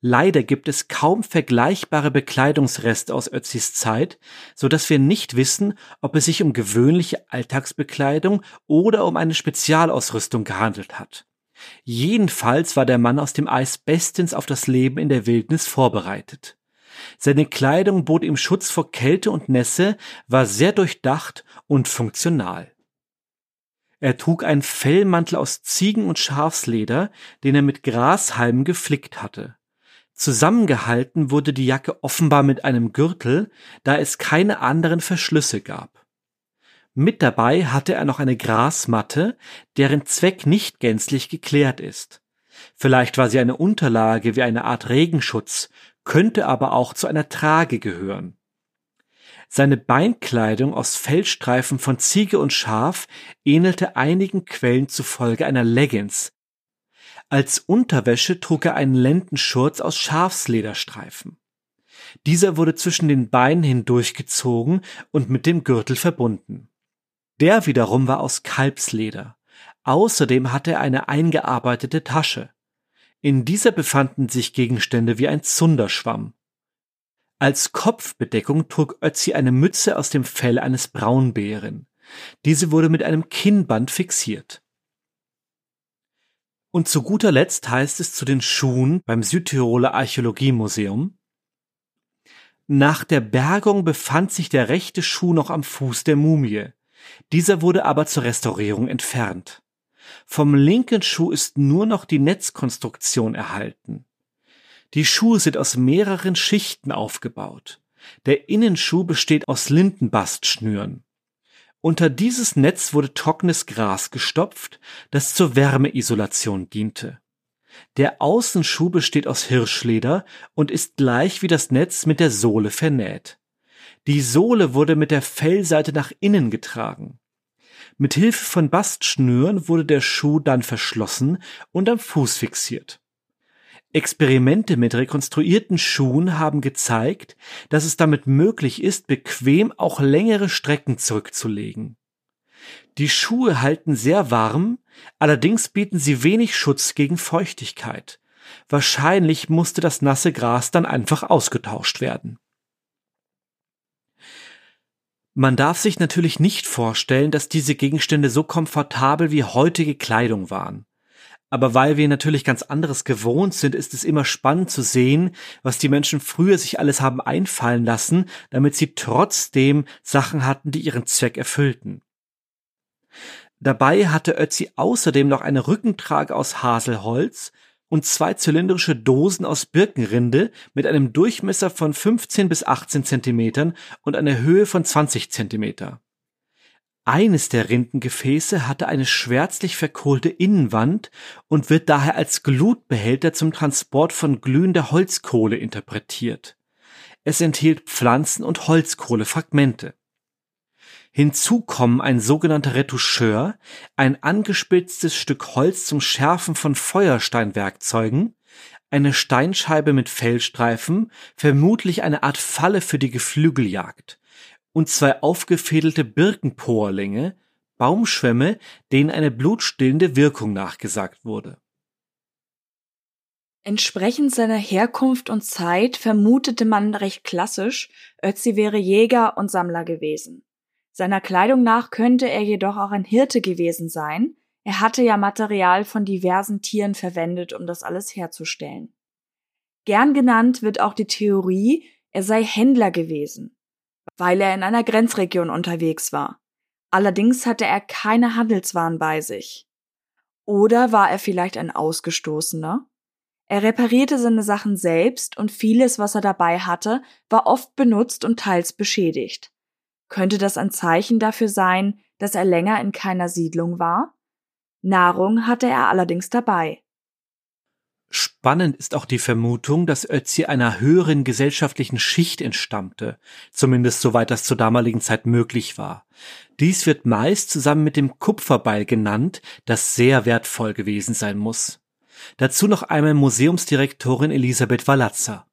Leider gibt es kaum vergleichbare Bekleidungsreste aus Ötzis Zeit, so dass wir nicht wissen, ob es sich um gewöhnliche Alltagsbekleidung oder um eine Spezialausrüstung gehandelt hat. Jedenfalls war der Mann aus dem Eis bestens auf das Leben in der Wildnis vorbereitet. Seine Kleidung bot ihm Schutz vor Kälte und Nässe, war sehr durchdacht und funktional. Er trug einen Fellmantel aus Ziegen- und Schafsleder, den er mit Grashalmen geflickt hatte. Zusammengehalten wurde die Jacke offenbar mit einem Gürtel, da es keine anderen Verschlüsse gab. Mit dabei hatte er noch eine Grasmatte, deren Zweck nicht gänzlich geklärt ist. Vielleicht war sie eine Unterlage wie eine Art Regenschutz, könnte aber auch zu einer Trage gehören. Seine Beinkleidung aus Fellstreifen von Ziege und Schaf ähnelte einigen Quellen zufolge einer Leggings, als Unterwäsche trug er einen Lendenschurz aus Schafslederstreifen. Dieser wurde zwischen den Beinen hindurchgezogen und mit dem Gürtel verbunden. Der wiederum war aus Kalbsleder. Außerdem hatte er eine eingearbeitete Tasche. In dieser befanden sich Gegenstände wie ein Zunderschwamm. Als Kopfbedeckung trug Ötzi eine Mütze aus dem Fell eines Braunbären. Diese wurde mit einem Kinnband fixiert. Und zu guter Letzt heißt es zu den Schuhen beim Südtiroler Archäologiemuseum, nach der Bergung befand sich der rechte Schuh noch am Fuß der Mumie. Dieser wurde aber zur Restaurierung entfernt. Vom linken Schuh ist nur noch die Netzkonstruktion erhalten. Die Schuhe sind aus mehreren Schichten aufgebaut. Der Innenschuh besteht aus Lindenbastschnüren. Unter dieses Netz wurde trockenes Gras gestopft, das zur Wärmeisolation diente. Der Außenschuh besteht aus Hirschleder und ist gleich wie das Netz mit der Sohle vernäht. Die Sohle wurde mit der Fellseite nach innen getragen. Mit Hilfe von Bastschnüren wurde der Schuh dann verschlossen und am Fuß fixiert. Experimente mit rekonstruierten Schuhen haben gezeigt, dass es damit möglich ist, bequem auch längere Strecken zurückzulegen. Die Schuhe halten sehr warm, allerdings bieten sie wenig Schutz gegen Feuchtigkeit. Wahrscheinlich musste das nasse Gras dann einfach ausgetauscht werden. Man darf sich natürlich nicht vorstellen, dass diese Gegenstände so komfortabel wie heutige Kleidung waren. Aber weil wir natürlich ganz anderes gewohnt sind, ist es immer spannend zu sehen, was die Menschen früher sich alles haben einfallen lassen, damit sie trotzdem Sachen hatten, die ihren Zweck erfüllten. Dabei hatte Ötzi außerdem noch eine Rückentrage aus Haselholz und zwei zylindrische Dosen aus Birkenrinde mit einem Durchmesser von 15 bis 18 Zentimetern und einer Höhe von 20 Zentimeter. Eines der Rindengefäße hatte eine schwärzlich verkohlte Innenwand und wird daher als Glutbehälter zum Transport von glühender Holzkohle interpretiert. Es enthielt Pflanzen- und Holzkohlefragmente. Hinzu kommen ein sogenannter Retoucheur, ein angespitztes Stück Holz zum Schärfen von Feuersteinwerkzeugen, eine Steinscheibe mit Fellstreifen, vermutlich eine Art Falle für die Geflügeljagd, und zwei aufgefädelte Birkenpoerlinge, Baumschwämme, denen eine blutstillende Wirkung nachgesagt wurde. Entsprechend seiner Herkunft und Zeit vermutete man recht klassisch, Ötzi wäre Jäger und Sammler gewesen. Seiner Kleidung nach könnte er jedoch auch ein Hirte gewesen sein, er hatte ja Material von diversen Tieren verwendet, um das alles herzustellen. Gern genannt wird auch die Theorie, er sei Händler gewesen weil er in einer Grenzregion unterwegs war. Allerdings hatte er keine Handelswaren bei sich. Oder war er vielleicht ein Ausgestoßener? Er reparierte seine Sachen selbst und vieles, was er dabei hatte, war oft benutzt und teils beschädigt. Könnte das ein Zeichen dafür sein, dass er länger in keiner Siedlung war? Nahrung hatte er allerdings dabei. Spannend ist auch die Vermutung, dass Ötzi einer höheren gesellschaftlichen Schicht entstammte, zumindest soweit das zur damaligen Zeit möglich war. Dies wird meist zusammen mit dem Kupferbeil genannt, das sehr wertvoll gewesen sein muss. Dazu noch einmal Museumsdirektorin Elisabeth Walazza.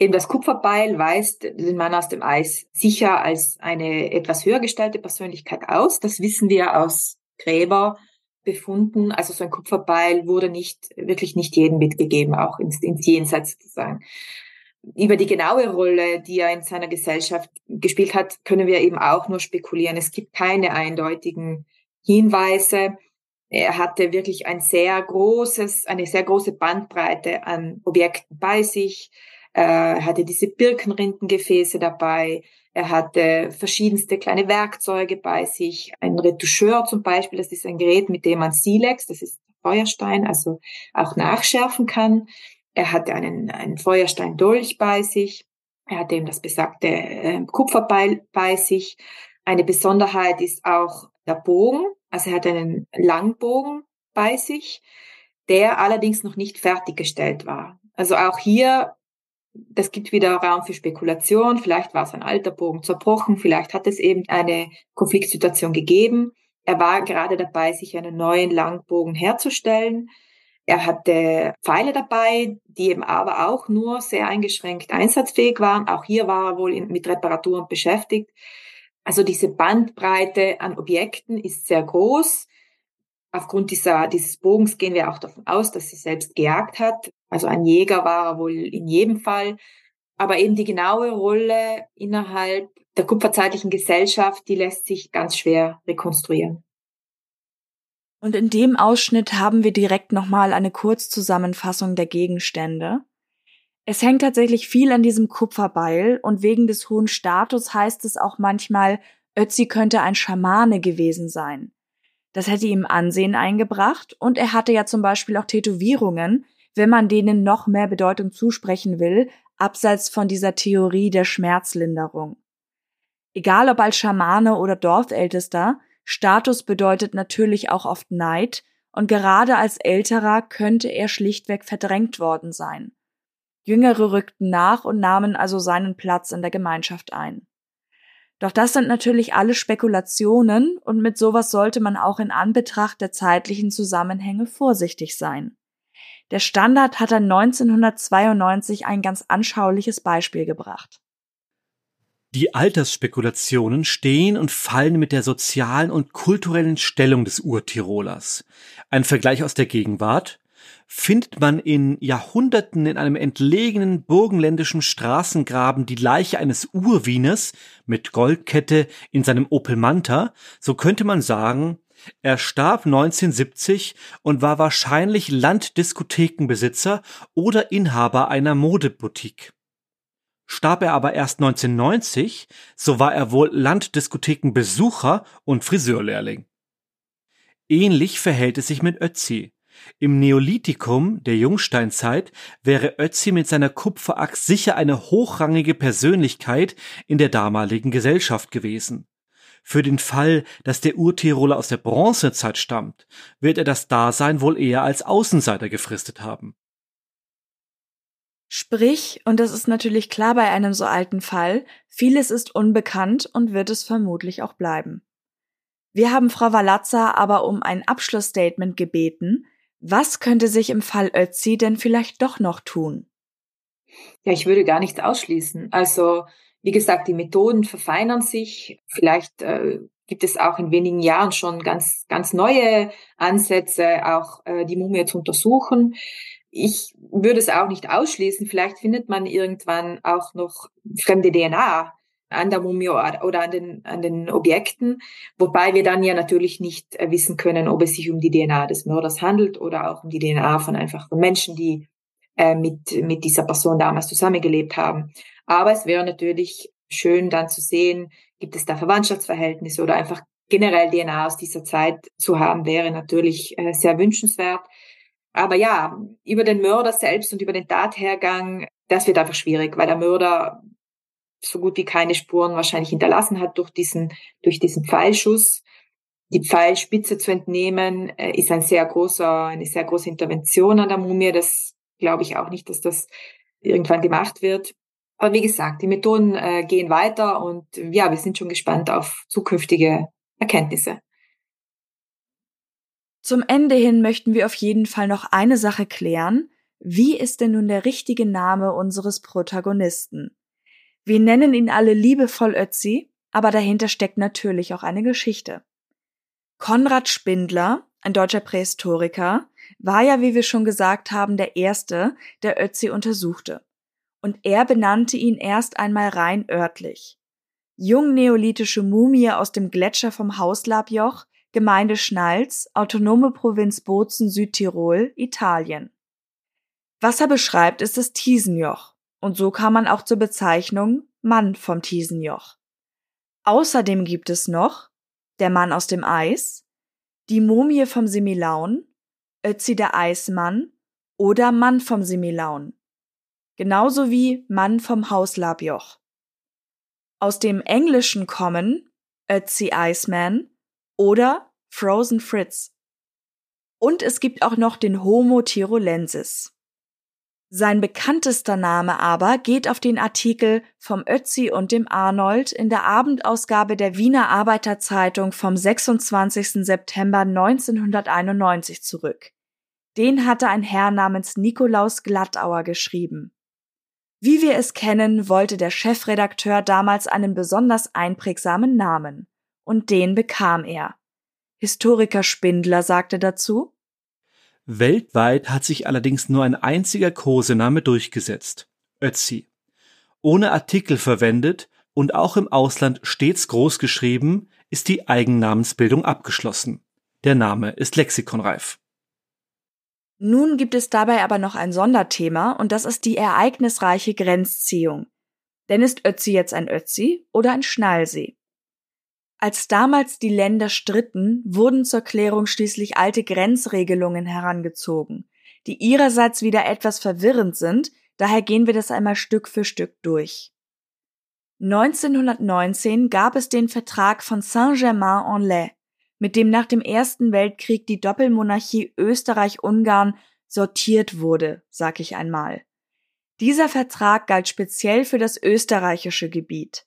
Eben das Kupferbeil weist den Mann aus dem Eis sicher als eine etwas höher gestellte Persönlichkeit aus. Das wissen wir aus Gräber befunden. Also so ein Kupferbeil wurde nicht, wirklich nicht jedem mitgegeben, auch ins, ins Jenseits sozusagen. Über die genaue Rolle, die er in seiner Gesellschaft gespielt hat, können wir eben auch nur spekulieren. Es gibt keine eindeutigen Hinweise. Er hatte wirklich ein sehr großes, eine sehr große Bandbreite an Objekten bei sich. Er hatte diese Birkenrindengefäße dabei. Er hatte verschiedenste kleine Werkzeuge bei sich, ein Retoucheur zum Beispiel, das ist ein Gerät, mit dem man Silex, das ist Feuerstein, also auch nachschärfen kann. Er hatte einen, einen Feuersteindolch bei sich. Er hatte eben das besagte äh, Kupferbeil bei sich. Eine Besonderheit ist auch der Bogen. Also er hat einen Langbogen bei sich, der allerdings noch nicht fertiggestellt war. Also auch hier das gibt wieder Raum für Spekulation. Vielleicht war es ein alter Bogen zerbrochen, vielleicht hat es eben eine Konfliktsituation gegeben. Er war gerade dabei, sich einen neuen Langbogen herzustellen. Er hatte Pfeile dabei, die eben aber auch nur sehr eingeschränkt einsatzfähig waren. Auch hier war er wohl in, mit Reparaturen beschäftigt. Also diese Bandbreite an Objekten ist sehr groß. Aufgrund dieser, dieses Bogens gehen wir auch davon aus, dass sie selbst gejagt hat. Also ein Jäger war er wohl in jedem Fall. Aber eben die genaue Rolle innerhalb der kupferzeitlichen Gesellschaft, die lässt sich ganz schwer rekonstruieren. Und in dem Ausschnitt haben wir direkt nochmal eine Kurzzusammenfassung der Gegenstände. Es hängt tatsächlich viel an diesem Kupferbeil und wegen des hohen Status heißt es auch manchmal, Ötzi könnte ein Schamane gewesen sein. Das hätte ihm Ansehen eingebracht und er hatte ja zum Beispiel auch Tätowierungen, wenn man denen noch mehr Bedeutung zusprechen will, abseits von dieser Theorie der Schmerzlinderung. Egal ob als Schamane oder Dorfältester, Status bedeutet natürlich auch oft Neid, und gerade als Älterer könnte er schlichtweg verdrängt worden sein. Jüngere rückten nach und nahmen also seinen Platz in der Gemeinschaft ein. Doch das sind natürlich alle Spekulationen und mit sowas sollte man auch in Anbetracht der zeitlichen Zusammenhänge vorsichtig sein. Der Standard hat dann 1992 ein ganz anschauliches Beispiel gebracht. Die Altersspekulationen stehen und fallen mit der sozialen und kulturellen Stellung des Urtirolers. Ein Vergleich aus der Gegenwart findet man in Jahrhunderten in einem entlegenen burgenländischen Straßengraben die Leiche eines Urwieners mit Goldkette in seinem Opel Manta, so könnte man sagen, er starb 1970 und war wahrscheinlich Landdiskothekenbesitzer oder Inhaber einer Modeboutique. Starb er aber erst 1990, so war er wohl Landdiskothekenbesucher und Friseurlehrling. Ähnlich verhält es sich mit Ötzi. Im Neolithikum der Jungsteinzeit wäre Ötzi mit seiner Kupferaxt sicher eine hochrangige Persönlichkeit in der damaligen Gesellschaft gewesen. Für den Fall, dass der Urtiroler aus der Bronzezeit stammt, wird er das Dasein wohl eher als Außenseiter gefristet haben. Sprich, und das ist natürlich klar bei einem so alten Fall, vieles ist unbekannt und wird es vermutlich auch bleiben. Wir haben Frau Walazza aber um ein Abschlussstatement gebeten. Was könnte sich im Fall Ötzi denn vielleicht doch noch tun? Ja, ich würde gar nichts ausschließen. Also, wie gesagt, die Methoden verfeinern sich. Vielleicht äh, gibt es auch in wenigen Jahren schon ganz, ganz neue Ansätze, auch äh, die Mumie zu untersuchen ich würde es auch nicht ausschließen. Vielleicht findet man irgendwann auch noch fremde DNA an der Mumie oder an den, an den Objekten, wobei wir dann ja natürlich nicht äh, wissen können, ob es sich um die DNA des Mörders handelt oder auch um die DNA von einfach von Menschen, die äh, mit, mit dieser Person damals zusammengelebt haben. Aber es wäre natürlich schön dann zu sehen, gibt es da Verwandtschaftsverhältnisse oder einfach generell DNA aus dieser Zeit zu haben, wäre natürlich äh, sehr wünschenswert. Aber ja, über den Mörder selbst und über den Tathergang, das wird einfach schwierig, weil der Mörder so gut wie keine Spuren wahrscheinlich hinterlassen hat durch diesen, durch diesen Pfeilschuss. Die Pfeilspitze zu entnehmen, äh, ist ein sehr großer, eine sehr große Intervention an der Mumie. Das glaube ich auch nicht, dass das irgendwann gemacht wird. Aber wie gesagt, die Methoden äh, gehen weiter und ja, wir sind schon gespannt auf zukünftige Erkenntnisse. Zum Ende hin möchten wir auf jeden Fall noch eine Sache klären. Wie ist denn nun der richtige Name unseres Protagonisten? Wir nennen ihn alle liebevoll Ötzi, aber dahinter steckt natürlich auch eine Geschichte. Konrad Spindler, ein deutscher Prähistoriker, war ja, wie wir schon gesagt haben, der Erste, der Ötzi untersuchte. Und er benannte ihn erst einmal rein örtlich. Jungneolithische Mumie aus dem Gletscher vom Hauslabjoch Gemeinde Schnalz, Autonome Provinz Bozen, Südtirol, Italien. Was er beschreibt, ist das Tiesenjoch, und so kam man auch zur Bezeichnung Mann vom Tiesenjoch. Außerdem gibt es noch der Mann aus dem Eis, die Mumie vom Similaun, Ötzi der Eismann oder Mann vom Similaun. Genauso wie Mann vom Hauslabjoch. Aus dem Englischen kommen Ötzi Iceman oder Frozen Fritz. Und es gibt auch noch den Homo tirolensis. Sein bekanntester Name aber geht auf den Artikel vom Ötzi und dem Arnold in der Abendausgabe der Wiener Arbeiterzeitung vom 26. September 1991 zurück. Den hatte ein Herr namens Nikolaus Glattauer geschrieben. Wie wir es kennen, wollte der Chefredakteur damals einen besonders einprägsamen Namen. Und den bekam er. Historiker Spindler sagte dazu, Weltweit hat sich allerdings nur ein einziger Kosename durchgesetzt, Ötzi. Ohne Artikel verwendet und auch im Ausland stets groß geschrieben, ist die Eigennamensbildung abgeschlossen. Der Name ist lexikonreif. Nun gibt es dabei aber noch ein Sonderthema und das ist die ereignisreiche Grenzziehung. Denn ist Ötzi jetzt ein Ötzi oder ein Schnallsee? Als damals die Länder stritten, wurden zur Klärung schließlich alte Grenzregelungen herangezogen, die ihrerseits wieder etwas verwirrend sind, daher gehen wir das einmal Stück für Stück durch. 1919 gab es den Vertrag von Saint-Germain-en-Laye, mit dem nach dem Ersten Weltkrieg die Doppelmonarchie Österreich-Ungarn sortiert wurde, sag ich einmal. Dieser Vertrag galt speziell für das österreichische Gebiet.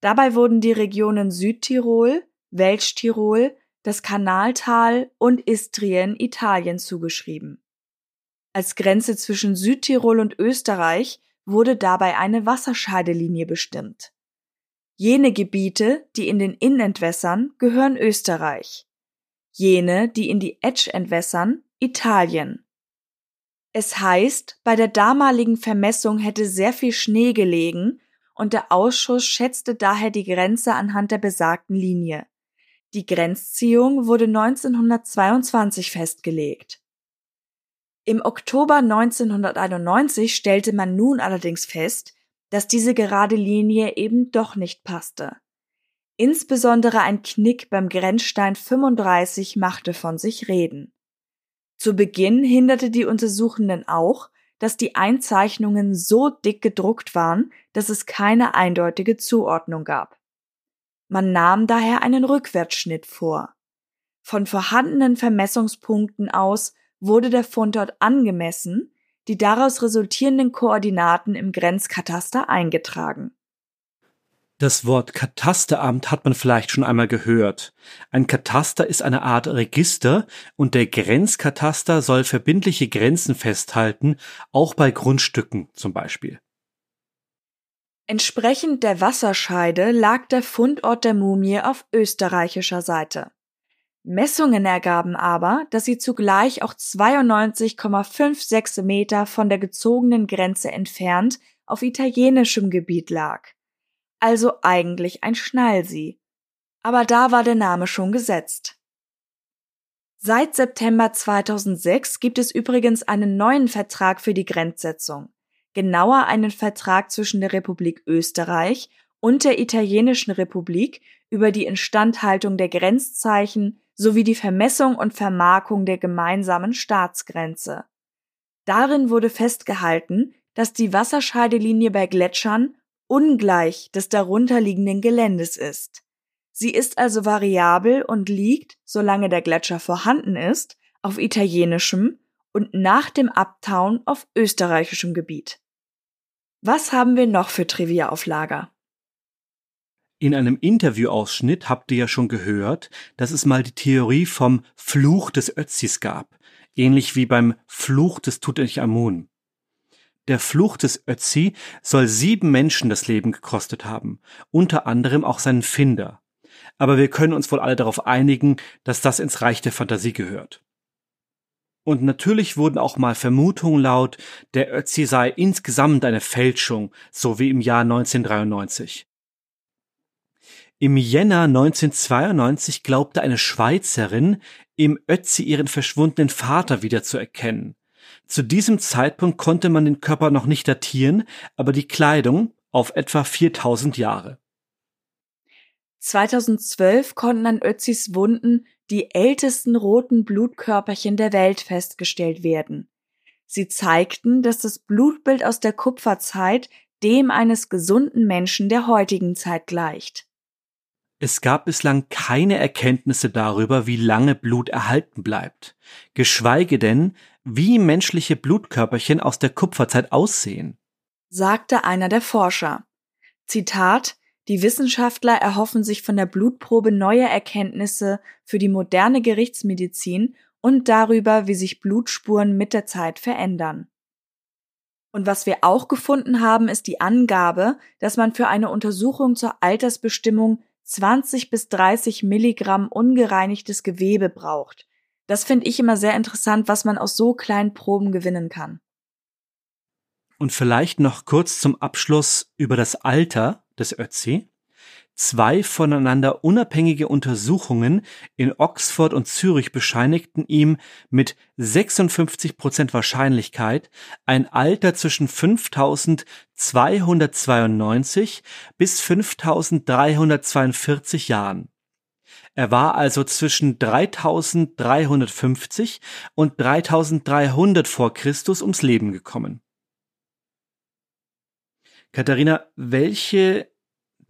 Dabei wurden die Regionen Südtirol, Welschtirol, das Kanaltal und Istrien Italien zugeschrieben. Als Grenze zwischen Südtirol und Österreich wurde dabei eine Wasserscheidelinie bestimmt. Jene Gebiete, die in den Inn entwässern, gehören Österreich. Jene, die in die Etsch entwässern, Italien. Es heißt, bei der damaligen Vermessung hätte sehr viel Schnee gelegen und der Ausschuss schätzte daher die Grenze anhand der besagten Linie. Die Grenzziehung wurde 1922 festgelegt. Im Oktober 1991 stellte man nun allerdings fest, dass diese gerade Linie eben doch nicht passte. Insbesondere ein Knick beim Grenzstein 35 machte von sich reden. Zu Beginn hinderte die Untersuchenden auch, dass die Einzeichnungen so dick gedruckt waren, dass es keine eindeutige Zuordnung gab. Man nahm daher einen Rückwärtsschnitt vor. Von vorhandenen Vermessungspunkten aus wurde der Fundort angemessen, die daraus resultierenden Koordinaten im Grenzkataster eingetragen. Das Wort Katasteramt hat man vielleicht schon einmal gehört. Ein Kataster ist eine Art Register und der Grenzkataster soll verbindliche Grenzen festhalten, auch bei Grundstücken zum Beispiel. Entsprechend der Wasserscheide lag der Fundort der Mumie auf österreichischer Seite. Messungen ergaben aber, dass sie zugleich auch 92,56 Meter von der gezogenen Grenze entfernt auf italienischem Gebiet lag. Also eigentlich ein Schnallsee. Aber da war der Name schon gesetzt. Seit September 2006 gibt es übrigens einen neuen Vertrag für die Grenzsetzung. Genauer einen Vertrag zwischen der Republik Österreich und der Italienischen Republik über die Instandhaltung der Grenzzeichen sowie die Vermessung und Vermarkung der gemeinsamen Staatsgrenze. Darin wurde festgehalten, dass die Wasserscheidelinie bei Gletschern ungleich des darunterliegenden Geländes ist. Sie ist also variabel und liegt, solange der Gletscher vorhanden ist, auf italienischem und nach dem Abtauen auf österreichischem Gebiet. Was haben wir noch für Trivia auf Lager? In einem Interviewausschnitt habt ihr ja schon gehört, dass es mal die Theorie vom Fluch des Ötzis gab, ähnlich wie beim Fluch des Tutanchamun. Der Fluch des Ötzi soll sieben Menschen das Leben gekostet haben, unter anderem auch seinen Finder. Aber wir können uns wohl alle darauf einigen, dass das ins Reich der Fantasie gehört. Und natürlich wurden auch mal Vermutungen laut, der Ötzi sei insgesamt eine Fälschung, so wie im Jahr 1993. Im Jänner 1992 glaubte eine Schweizerin, im Ötzi ihren verschwundenen Vater wiederzuerkennen. Zu diesem Zeitpunkt konnte man den Körper noch nicht datieren, aber die Kleidung auf etwa 4000 Jahre. 2012 konnten an Ötzis Wunden die ältesten roten Blutkörperchen der Welt festgestellt werden. Sie zeigten, dass das Blutbild aus der Kupferzeit dem eines gesunden Menschen der heutigen Zeit gleicht. Es gab bislang keine Erkenntnisse darüber, wie lange Blut erhalten bleibt, geschweige denn, wie menschliche Blutkörperchen aus der Kupferzeit aussehen, sagte einer der Forscher. Zitat Die Wissenschaftler erhoffen sich von der Blutprobe neue Erkenntnisse für die moderne Gerichtsmedizin und darüber, wie sich Blutspuren mit der Zeit verändern. Und was wir auch gefunden haben, ist die Angabe, dass man für eine Untersuchung zur Altersbestimmung 20 bis 30 Milligramm ungereinigtes Gewebe braucht. Das finde ich immer sehr interessant, was man aus so kleinen Proben gewinnen kann. Und vielleicht noch kurz zum Abschluss über das Alter des Ötzi. Zwei voneinander unabhängige Untersuchungen in Oxford und Zürich bescheinigten ihm mit 56 Prozent Wahrscheinlichkeit ein Alter zwischen 5292 bis 5342 Jahren. Er war also zwischen 3350 und 3300 vor Christus ums Leben gekommen. Katharina, welche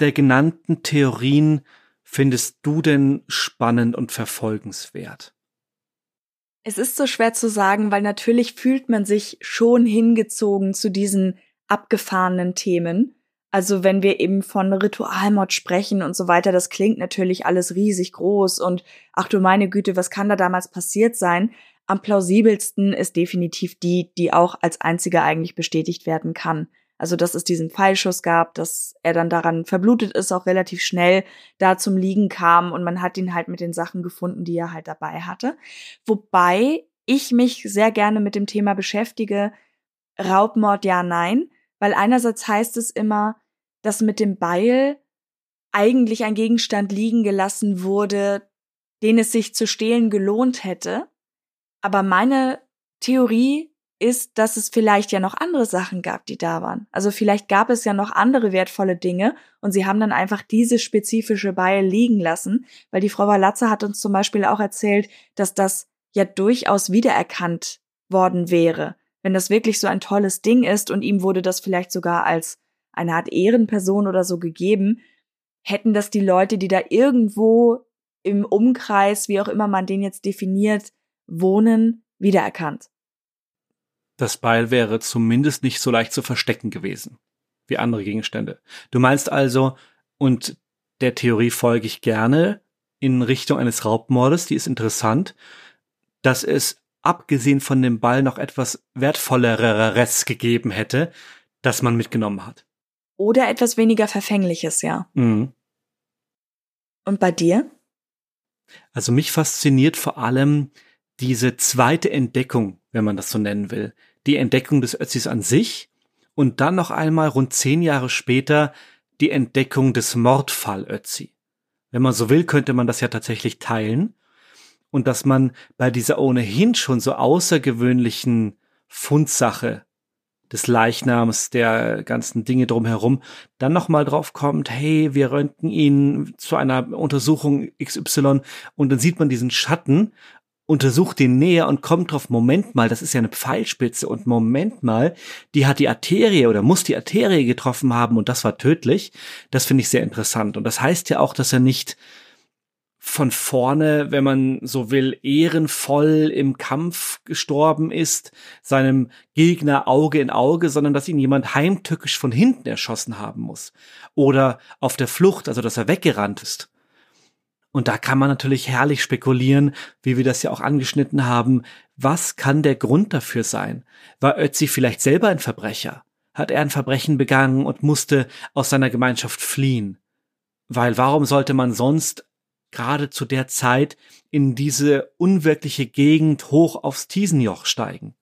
der genannten Theorien findest du denn spannend und verfolgenswert? Es ist so schwer zu sagen, weil natürlich fühlt man sich schon hingezogen zu diesen abgefahrenen Themen. Also wenn wir eben von Ritualmord sprechen und so weiter, das klingt natürlich alles riesig groß und ach du meine Güte, was kann da damals passiert sein? Am plausibelsten ist definitiv die, die auch als einzige eigentlich bestätigt werden kann. Also, dass es diesen Pfeilschuss gab, dass er dann daran verblutet ist, auch relativ schnell da zum Liegen kam und man hat ihn halt mit den Sachen gefunden, die er halt dabei hatte. Wobei ich mich sehr gerne mit dem Thema beschäftige, Raubmord ja, nein, weil einerseits heißt es immer, dass mit dem Beil eigentlich ein Gegenstand liegen gelassen wurde, den es sich zu stehlen gelohnt hätte. Aber meine Theorie ist, dass es vielleicht ja noch andere Sachen gab, die da waren. Also vielleicht gab es ja noch andere wertvolle Dinge und sie haben dann einfach diese spezifische Beil liegen lassen, weil die Frau Wallatze hat uns zum Beispiel auch erzählt, dass das ja durchaus wiedererkannt worden wäre, wenn das wirklich so ein tolles Ding ist und ihm wurde das vielleicht sogar als eine Art Ehrenperson oder so gegeben, hätten das die Leute, die da irgendwo im Umkreis, wie auch immer man den jetzt definiert, wohnen, wiedererkannt. Das Beil wäre zumindest nicht so leicht zu verstecken gewesen wie andere Gegenstände. Du meinst also, und der Theorie folge ich gerne, in Richtung eines Raubmordes, die ist interessant, dass es abgesehen von dem Ball noch etwas wertvolleres gegeben hätte, das man mitgenommen hat. Oder etwas weniger Verfängliches, ja. Mhm. Und bei dir? Also mich fasziniert vor allem diese zweite Entdeckung, wenn man das so nennen will, die Entdeckung des Ötzis an sich und dann noch einmal rund zehn Jahre später die Entdeckung des Mordfall Ötzi. Wenn man so will, könnte man das ja tatsächlich teilen und dass man bei dieser ohnehin schon so außergewöhnlichen Fundsache des Leichnams, der ganzen Dinge drumherum, dann nochmal drauf kommt, hey, wir röntgen ihn zu einer Untersuchung XY und dann sieht man diesen Schatten untersucht den näher und kommt drauf, Moment mal, das ist ja eine Pfeilspitze und Moment mal, die hat die Arterie oder muss die Arterie getroffen haben und das war tödlich. Das finde ich sehr interessant. Und das heißt ja auch, dass er nicht von vorne, wenn man so will, ehrenvoll im Kampf gestorben ist, seinem Gegner Auge in Auge, sondern dass ihn jemand heimtückisch von hinten erschossen haben muss. Oder auf der Flucht, also dass er weggerannt ist. Und da kann man natürlich herrlich spekulieren, wie wir das ja auch angeschnitten haben. Was kann der Grund dafür sein? War Ötzi vielleicht selber ein Verbrecher? Hat er ein Verbrechen begangen und musste aus seiner Gemeinschaft fliehen? Weil warum sollte man sonst gerade zu der Zeit in diese unwirkliche Gegend hoch aufs Tiesenjoch steigen?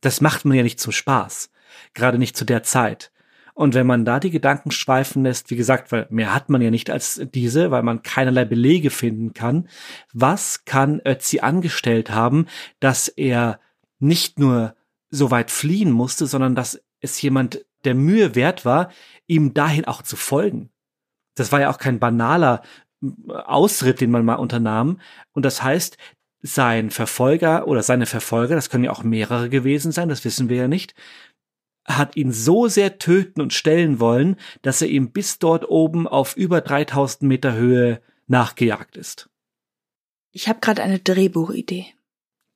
Das macht man ja nicht zum Spaß. Gerade nicht zu der Zeit. Und wenn man da die Gedanken schweifen lässt, wie gesagt, weil mehr hat man ja nicht als diese, weil man keinerlei Belege finden kann, was kann Ötzi angestellt haben, dass er nicht nur so weit fliehen musste, sondern dass es jemand der Mühe wert war, ihm dahin auch zu folgen. Das war ja auch kein banaler äh, Ausritt, den man mal unternahm. Und das heißt, sein Verfolger oder seine Verfolger, das können ja auch mehrere gewesen sein, das wissen wir ja nicht, hat ihn so sehr töten und stellen wollen, dass er ihm bis dort oben auf über 3000 Meter Höhe nachgejagt ist. Ich habe gerade eine Drehbuchidee.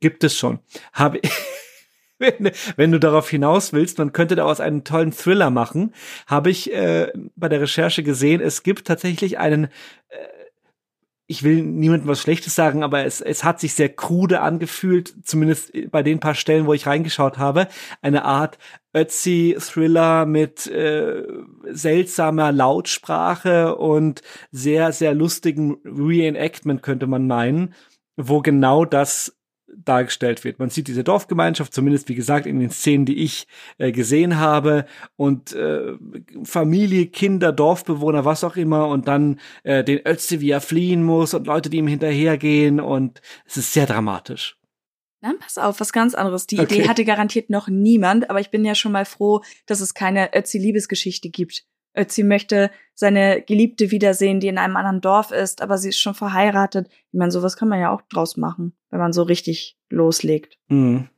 Gibt es schon. Habe [laughs] wenn, wenn du darauf hinaus willst, man könnte daraus einen tollen Thriller machen, habe ich äh, bei der Recherche gesehen, es gibt tatsächlich einen äh, ich will niemandem was Schlechtes sagen, aber es, es hat sich sehr krude angefühlt, zumindest bei den paar Stellen, wo ich reingeschaut habe. Eine Art Ötzi-Thriller mit äh, seltsamer Lautsprache und sehr, sehr lustigen Reenactment, könnte man meinen, wo genau das dargestellt wird. Man sieht diese Dorfgemeinschaft, zumindest wie gesagt in den Szenen, die ich äh, gesehen habe, und äh, Familie, Kinder, Dorfbewohner, was auch immer, und dann äh, den Ötzi, wie er fliehen muss und Leute, die ihm hinterhergehen, und es ist sehr dramatisch. Dann pass auf, was ganz anderes. Die okay. Idee hatte garantiert noch niemand, aber ich bin ja schon mal froh, dass es keine Ötzi-Liebesgeschichte gibt. Ötzi möchte seine Geliebte wiedersehen, die in einem anderen Dorf ist, aber sie ist schon verheiratet. Ich meine, sowas kann man ja auch draus machen, wenn man so richtig loslegt. Mhm.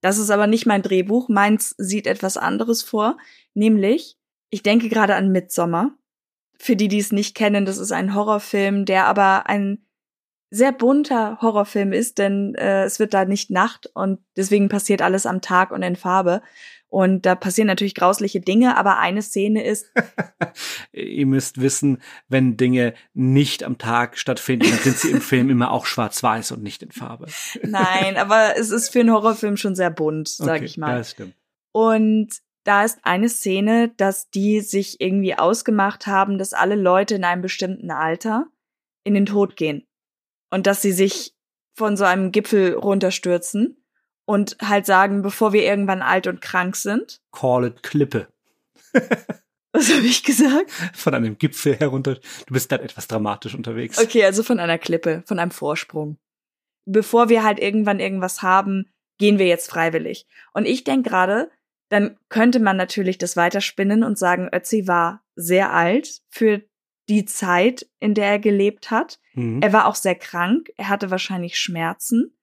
Das ist aber nicht mein Drehbuch. Meins sieht etwas anderes vor, nämlich, ich denke gerade an Midsommer. für die, die es nicht kennen, das ist ein Horrorfilm, der aber ein sehr bunter Horrorfilm ist, denn äh, es wird da nicht Nacht und deswegen passiert alles am Tag und in Farbe. Und da passieren natürlich grausliche Dinge, aber eine Szene ist. [laughs] Ihr müsst wissen, wenn Dinge nicht am Tag stattfinden, dann sind sie im Film immer auch schwarz-weiß und nicht in Farbe. [laughs] Nein, aber es ist für einen Horrorfilm schon sehr bunt, sag okay, ich mal. Ja, das stimmt. Und da ist eine Szene, dass die sich irgendwie ausgemacht haben, dass alle Leute in einem bestimmten Alter in den Tod gehen. Und dass sie sich von so einem Gipfel runterstürzen und halt sagen, bevor wir irgendwann alt und krank sind. Call it Klippe. [laughs] Was habe ich gesagt? Von einem Gipfel herunter. Du bist dann etwas dramatisch unterwegs. Okay, also von einer Klippe, von einem Vorsprung. Bevor wir halt irgendwann irgendwas haben, gehen wir jetzt freiwillig. Und ich denk gerade, dann könnte man natürlich das weiterspinnen und sagen, Ötzi war sehr alt für die Zeit, in der er gelebt hat. Mhm. Er war auch sehr krank, er hatte wahrscheinlich Schmerzen.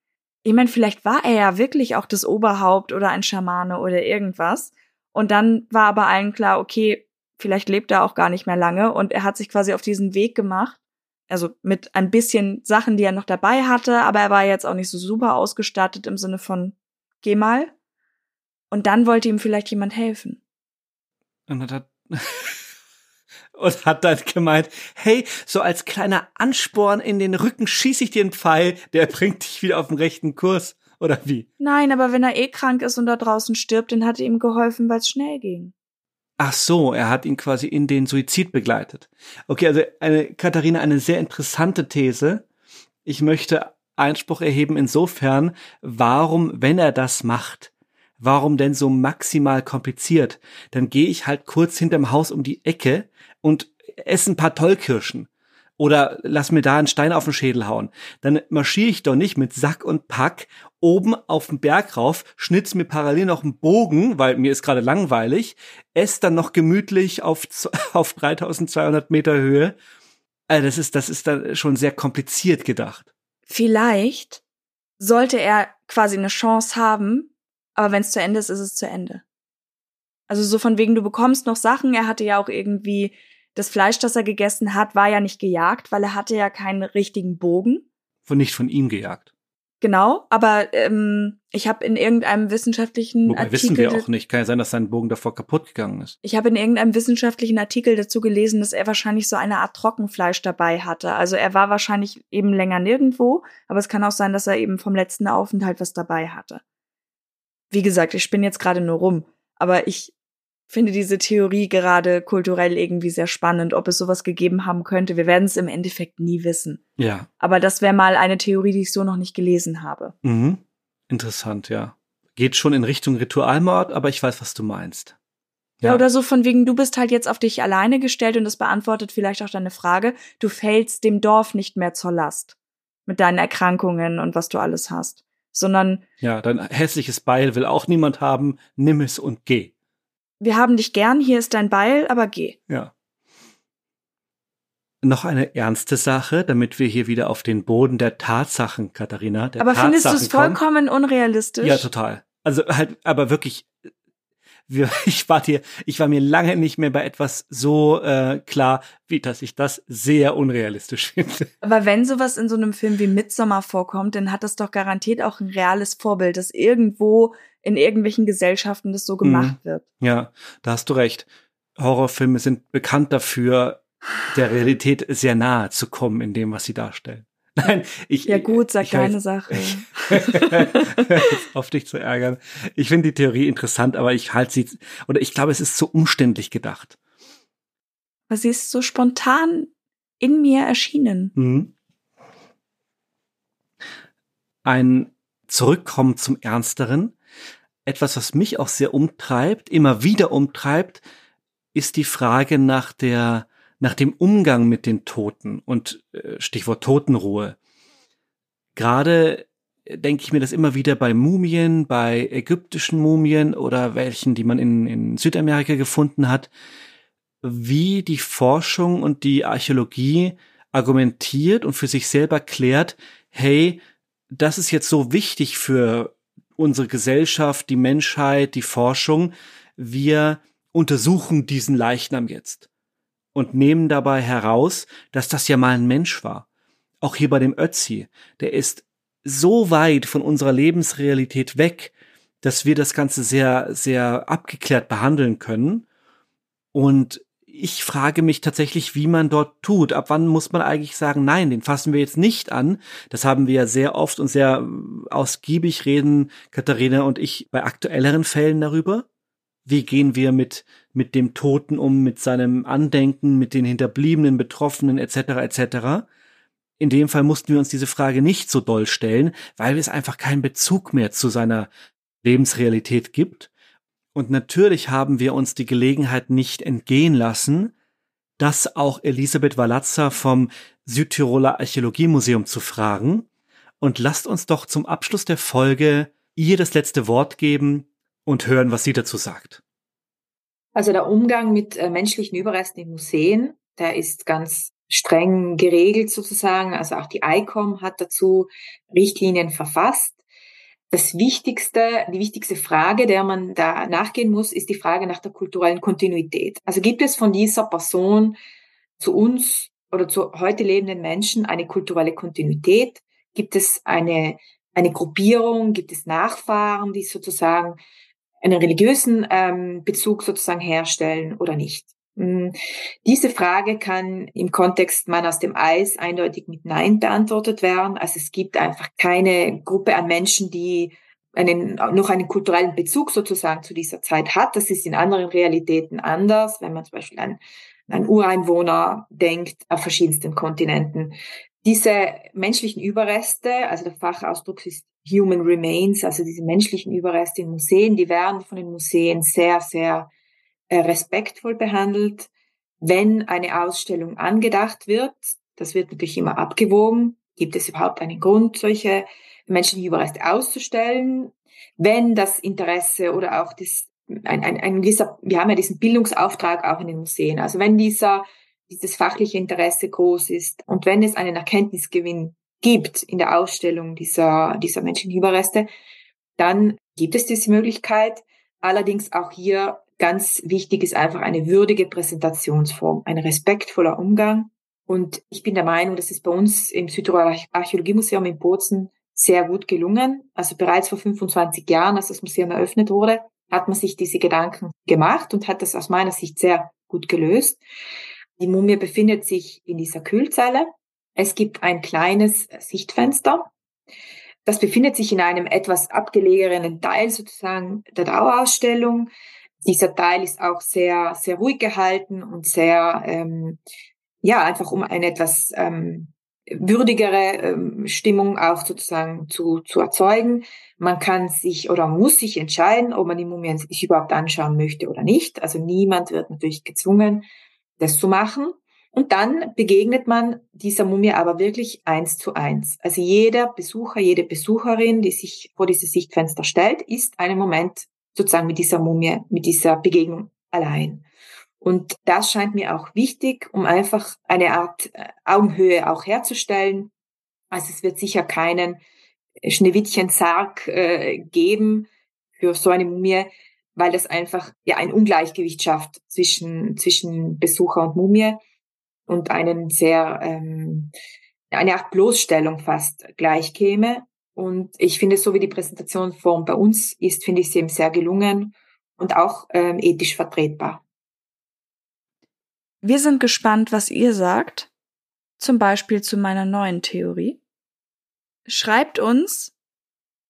Ich meine, vielleicht war er ja wirklich auch das Oberhaupt oder ein Schamane oder irgendwas. Und dann war aber allen klar, okay, vielleicht lebt er auch gar nicht mehr lange und er hat sich quasi auf diesen Weg gemacht. Also mit ein bisschen Sachen, die er noch dabei hatte, aber er war jetzt auch nicht so super ausgestattet im Sinne von, geh mal. Und dann wollte ihm vielleicht jemand helfen. Und hat, und hat dann gemeint, hey, so als kleiner Ansporn in den Rücken schieße ich dir einen Pfeil, der bringt dich wieder auf den rechten Kurs. Oder wie? Nein, aber wenn er eh krank ist und da draußen stirbt, dann hat er ihm geholfen, weil es schnell ging. Ach so, er hat ihn quasi in den Suizid begleitet. Okay, also eine Katharina, eine sehr interessante These. Ich möchte Einspruch erheben insofern, warum, wenn er das macht, warum denn so maximal kompliziert? Dann gehe ich halt kurz hinterm Haus um die Ecke und esse ein paar Tollkirschen. Oder lass mir da einen Stein auf den Schädel hauen. Dann marschiere ich doch nicht mit Sack und Pack oben auf den Berg rauf, schnitz mir parallel noch einen Bogen, weil mir ist gerade langweilig, ess dann noch gemütlich auf, [laughs] auf 3200 Meter Höhe. Also das ist, das ist dann schon sehr kompliziert gedacht. Vielleicht sollte er quasi eine Chance haben, aber wenn es zu Ende ist, ist es zu Ende. Also so von wegen, du bekommst noch Sachen. Er hatte ja auch irgendwie das Fleisch, das er gegessen hat, war ja nicht gejagt, weil er hatte ja keinen richtigen Bogen. Von nicht von ihm gejagt. Genau, aber ähm, ich habe in irgendeinem wissenschaftlichen Wobei Artikel wissen wir auch nicht. Kann ja sein, dass sein Bogen davor kaputt gegangen ist. Ich habe in irgendeinem wissenschaftlichen Artikel dazu gelesen, dass er wahrscheinlich so eine Art Trockenfleisch dabei hatte. Also er war wahrscheinlich eben länger nirgendwo, aber es kann auch sein, dass er eben vom letzten Aufenthalt was dabei hatte. Wie gesagt, ich spinne jetzt gerade nur rum, aber ich finde diese Theorie gerade kulturell irgendwie sehr spannend, ob es sowas gegeben haben könnte. Wir werden es im Endeffekt nie wissen. Ja. Aber das wäre mal eine Theorie, die ich so noch nicht gelesen habe. Mhm. Interessant, ja. Geht schon in Richtung Ritualmord, aber ich weiß, was du meinst. Ja. ja, oder so von wegen, du bist halt jetzt auf dich alleine gestellt und das beantwortet vielleicht auch deine Frage. Du fällst dem Dorf nicht mehr zur Last. Mit deinen Erkrankungen und was du alles hast. Sondern. Ja, dein hässliches Beil will auch niemand haben. Nimm es und geh wir haben dich gern, hier ist dein Beil, aber geh. Ja. Noch eine ernste Sache, damit wir hier wieder auf den Boden der Tatsachen, Katharina. Der aber Tatsachen findest du es vollkommen unrealistisch? Ja, total. Also halt, aber wirklich, wir, [laughs] ich war dir, ich war mir lange nicht mehr bei etwas so äh, klar, wie dass ich das sehr unrealistisch [laughs] finde. Aber wenn sowas in so einem Film wie Midsommar vorkommt, dann hat das doch garantiert auch ein reales Vorbild, das irgendwo in irgendwelchen Gesellschaften das so gemacht mhm. wird. Ja, da hast du recht. Horrorfilme sind bekannt dafür, der Realität sehr nahe zu kommen in dem, was sie darstellen. [laughs] Nein, ich. Ja gut, sag deine Sache. [laughs] auf dich zu ärgern. Ich finde die Theorie interessant, aber ich halte sie, oder ich glaube, es ist zu umständlich gedacht. Aber sie ist so spontan in mir erschienen. Mhm. Ein Zurückkommen zum Ernsteren etwas, was mich auch sehr umtreibt, immer wieder umtreibt, ist die Frage nach der, nach dem Umgang mit den Toten und äh, Stichwort Totenruhe. Gerade denke ich mir das immer wieder bei Mumien, bei ägyptischen Mumien oder welchen, die man in, in Südamerika gefunden hat, wie die Forschung und die Archäologie argumentiert und für sich selber klärt, hey, das ist jetzt so wichtig für unsere Gesellschaft, die Menschheit, die Forschung, wir untersuchen diesen Leichnam jetzt. Und nehmen dabei heraus, dass das ja mal ein Mensch war. Auch hier bei dem Ötzi, der ist so weit von unserer Lebensrealität weg, dass wir das Ganze sehr, sehr abgeklärt behandeln können. Und ich frage mich tatsächlich, wie man dort tut. Ab wann muss man eigentlich sagen, nein, den fassen wir jetzt nicht an. Das haben wir ja sehr oft und sehr ausgiebig reden, Katharina und ich, bei aktuelleren Fällen darüber. Wie gehen wir mit, mit dem Toten um, mit seinem Andenken, mit den Hinterbliebenen, Betroffenen etc. etc. In dem Fall mussten wir uns diese Frage nicht so doll stellen, weil es einfach keinen Bezug mehr zu seiner Lebensrealität gibt. Und natürlich haben wir uns die Gelegenheit nicht entgehen lassen, das auch Elisabeth Walazza vom Südtiroler Archäologiemuseum zu fragen. Und lasst uns doch zum Abschluss der Folge ihr das letzte Wort geben und hören, was sie dazu sagt. Also der Umgang mit äh, menschlichen Überresten in Museen, der ist ganz streng geregelt sozusagen. Also auch die ICOM hat dazu Richtlinien verfasst. Das wichtigste, die wichtigste Frage, der man da nachgehen muss, ist die Frage nach der kulturellen Kontinuität. Also gibt es von dieser Person zu uns oder zu heute lebenden Menschen eine kulturelle Kontinuität? Gibt es eine, eine Gruppierung? Gibt es Nachfahren, die sozusagen einen religiösen ähm, Bezug sozusagen herstellen oder nicht? Hm, diese Frage kann im Kontext Mann aus dem Eis eindeutig mit Nein beantwortet werden. Also es gibt einfach keine Gruppe an Menschen, die einen, noch einen kulturellen Bezug sozusagen zu dieser Zeit hat. Das ist in anderen Realitäten anders, wenn man zum Beispiel an, an Ureinwohner denkt auf verschiedensten Kontinenten. Diese menschlichen Überreste, also der Fachausdruck ist Human Remains, also diese menschlichen Überreste in Museen, die werden von den Museen sehr, sehr äh, respektvoll behandelt. Wenn eine Ausstellung angedacht wird, das wird natürlich immer abgewogen, gibt es überhaupt einen Grund, solche menschlichen Überreste auszustellen? Wenn das Interesse oder auch das, ein, ein, ein gewisser, wir haben ja diesen Bildungsauftrag auch in den Museen, also wenn dieser, dieses fachliche Interesse groß ist und wenn es einen Erkenntnisgewinn gibt in der Ausstellung dieser, dieser menschlichen Überreste, dann gibt es diese Möglichkeit. Allerdings auch hier ganz wichtig ist einfach eine würdige Präsentationsform, ein respektvoller Umgang. Und ich bin der Meinung, das ist bei uns im Südtiroler Archäologiemuseum in Bozen sehr gut gelungen. Also bereits vor 25 Jahren, als das Museum eröffnet wurde, hat man sich diese Gedanken gemacht und hat das aus meiner Sicht sehr gut gelöst. Die Mumie befindet sich in dieser Kühlzelle es gibt ein kleines Sichtfenster. Das befindet sich in einem etwas abgelegenen Teil sozusagen der Dauerausstellung. Dieser Teil ist auch sehr, sehr ruhig gehalten und sehr, ähm, ja, einfach um eine etwas ähm, würdigere ähm, Stimmung auch sozusagen zu, zu erzeugen. Man kann sich oder muss sich entscheiden, ob man die Mumien sich überhaupt anschauen möchte oder nicht. Also niemand wird natürlich gezwungen, das zu machen. Und dann begegnet man dieser Mumie aber wirklich eins zu eins. Also jeder Besucher, jede Besucherin, die sich vor dieses Sichtfenster stellt, ist einen Moment sozusagen mit dieser Mumie, mit dieser Begegnung allein. Und das scheint mir auch wichtig, um einfach eine Art äh, Augenhöhe auch herzustellen. Also es wird sicher keinen Schneewittchen-Sarg äh, geben für so eine Mumie, weil das einfach ja ein Ungleichgewicht schafft zwischen, zwischen Besucher und Mumie und einen sehr, ähm, eine Art Bloßstellung fast gleich käme. Und ich finde, so wie die Präsentationsform bei uns ist, finde ich sie eben sehr gelungen und auch ähm, ethisch vertretbar. Wir sind gespannt, was ihr sagt. Zum Beispiel zu meiner neuen Theorie. Schreibt uns,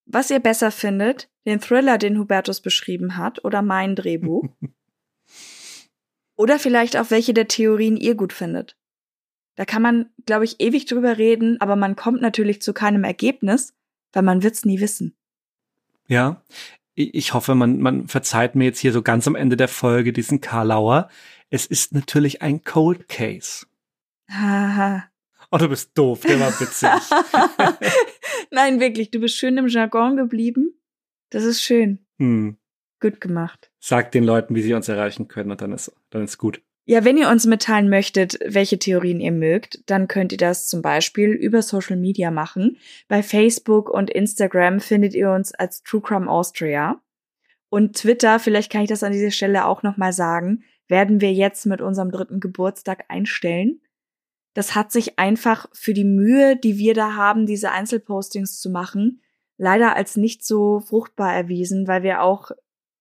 was ihr besser findet, den Thriller, den Hubertus beschrieben hat, oder mein Drehbuch. [laughs] Oder vielleicht auch welche der Theorien ihr gut findet. Da kann man, glaube ich, ewig drüber reden, aber man kommt natürlich zu keinem Ergebnis, weil man wird's nie wissen. Ja, ich hoffe, man, man verzeiht mir jetzt hier so ganz am Ende der Folge diesen Karlauer. Es ist natürlich ein Cold Case. Haha. oh, du bist doof, der war witzig. [laughs] Nein, wirklich, du bist schön im Jargon geblieben. Das ist schön. Hm. Gut gemacht. Sag den Leuten, wie sie uns erreichen können und dann ist, dann ist gut. Ja, wenn ihr uns mitteilen möchtet, welche Theorien ihr mögt, dann könnt ihr das zum Beispiel über Social Media machen. Bei Facebook und Instagram findet ihr uns als True Crime Austria. Und Twitter, vielleicht kann ich das an dieser Stelle auch nochmal sagen, werden wir jetzt mit unserem dritten Geburtstag einstellen. Das hat sich einfach für die Mühe, die wir da haben, diese Einzelpostings zu machen, leider als nicht so fruchtbar erwiesen, weil wir auch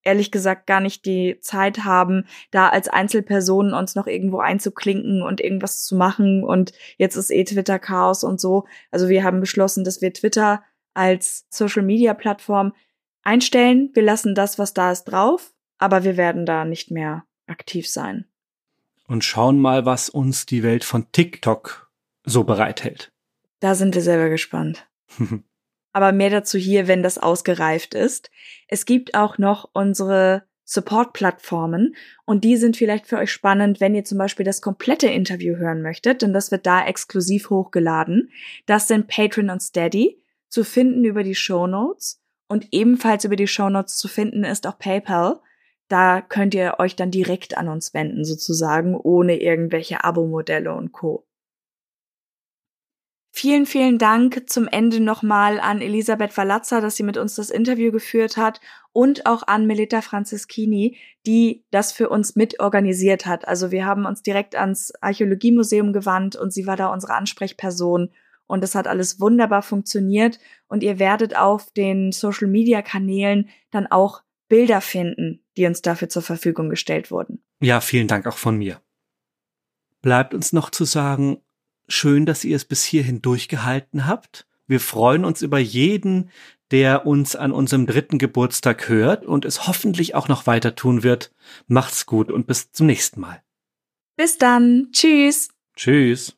ehrlich gesagt gar nicht die Zeit haben, da als Einzelpersonen uns noch irgendwo einzuklinken und irgendwas zu machen. Und jetzt ist eh Twitter Chaos und so. Also wir haben beschlossen, dass wir Twitter als Social Media Plattform einstellen. Wir lassen das, was da ist, drauf, aber wir werden da nicht mehr aktiv sein. Und schauen mal, was uns die Welt von TikTok so bereithält. Da sind wir selber gespannt. [laughs] aber mehr dazu hier, wenn das ausgereift ist. Es gibt auch noch unsere Support-Plattformen und die sind vielleicht für euch spannend, wenn ihr zum Beispiel das komplette Interview hören möchtet, denn das wird da exklusiv hochgeladen. Das sind Patreon und Steady, zu finden über die Show Notes und ebenfalls über die Show Notes zu finden ist auch PayPal. Da könnt ihr euch dann direkt an uns wenden, sozusagen, ohne irgendwelche Abo-Modelle und Co. Vielen, vielen Dank zum Ende nochmal an Elisabeth Valazza, dass sie mit uns das Interview geführt hat und auch an Melita Franceschini, die das für uns mitorganisiert hat. Also wir haben uns direkt ans Archäologiemuseum gewandt und sie war da unsere Ansprechperson und es hat alles wunderbar funktioniert und ihr werdet auf den Social Media Kanälen dann auch Bilder finden, die uns dafür zur Verfügung gestellt wurden. Ja, vielen Dank auch von mir. Bleibt uns noch zu sagen, Schön, dass ihr es bis hierhin durchgehalten habt. Wir freuen uns über jeden, der uns an unserem dritten Geburtstag hört und es hoffentlich auch noch weiter tun wird. Macht's gut und bis zum nächsten Mal. Bis dann. Tschüss. Tschüss.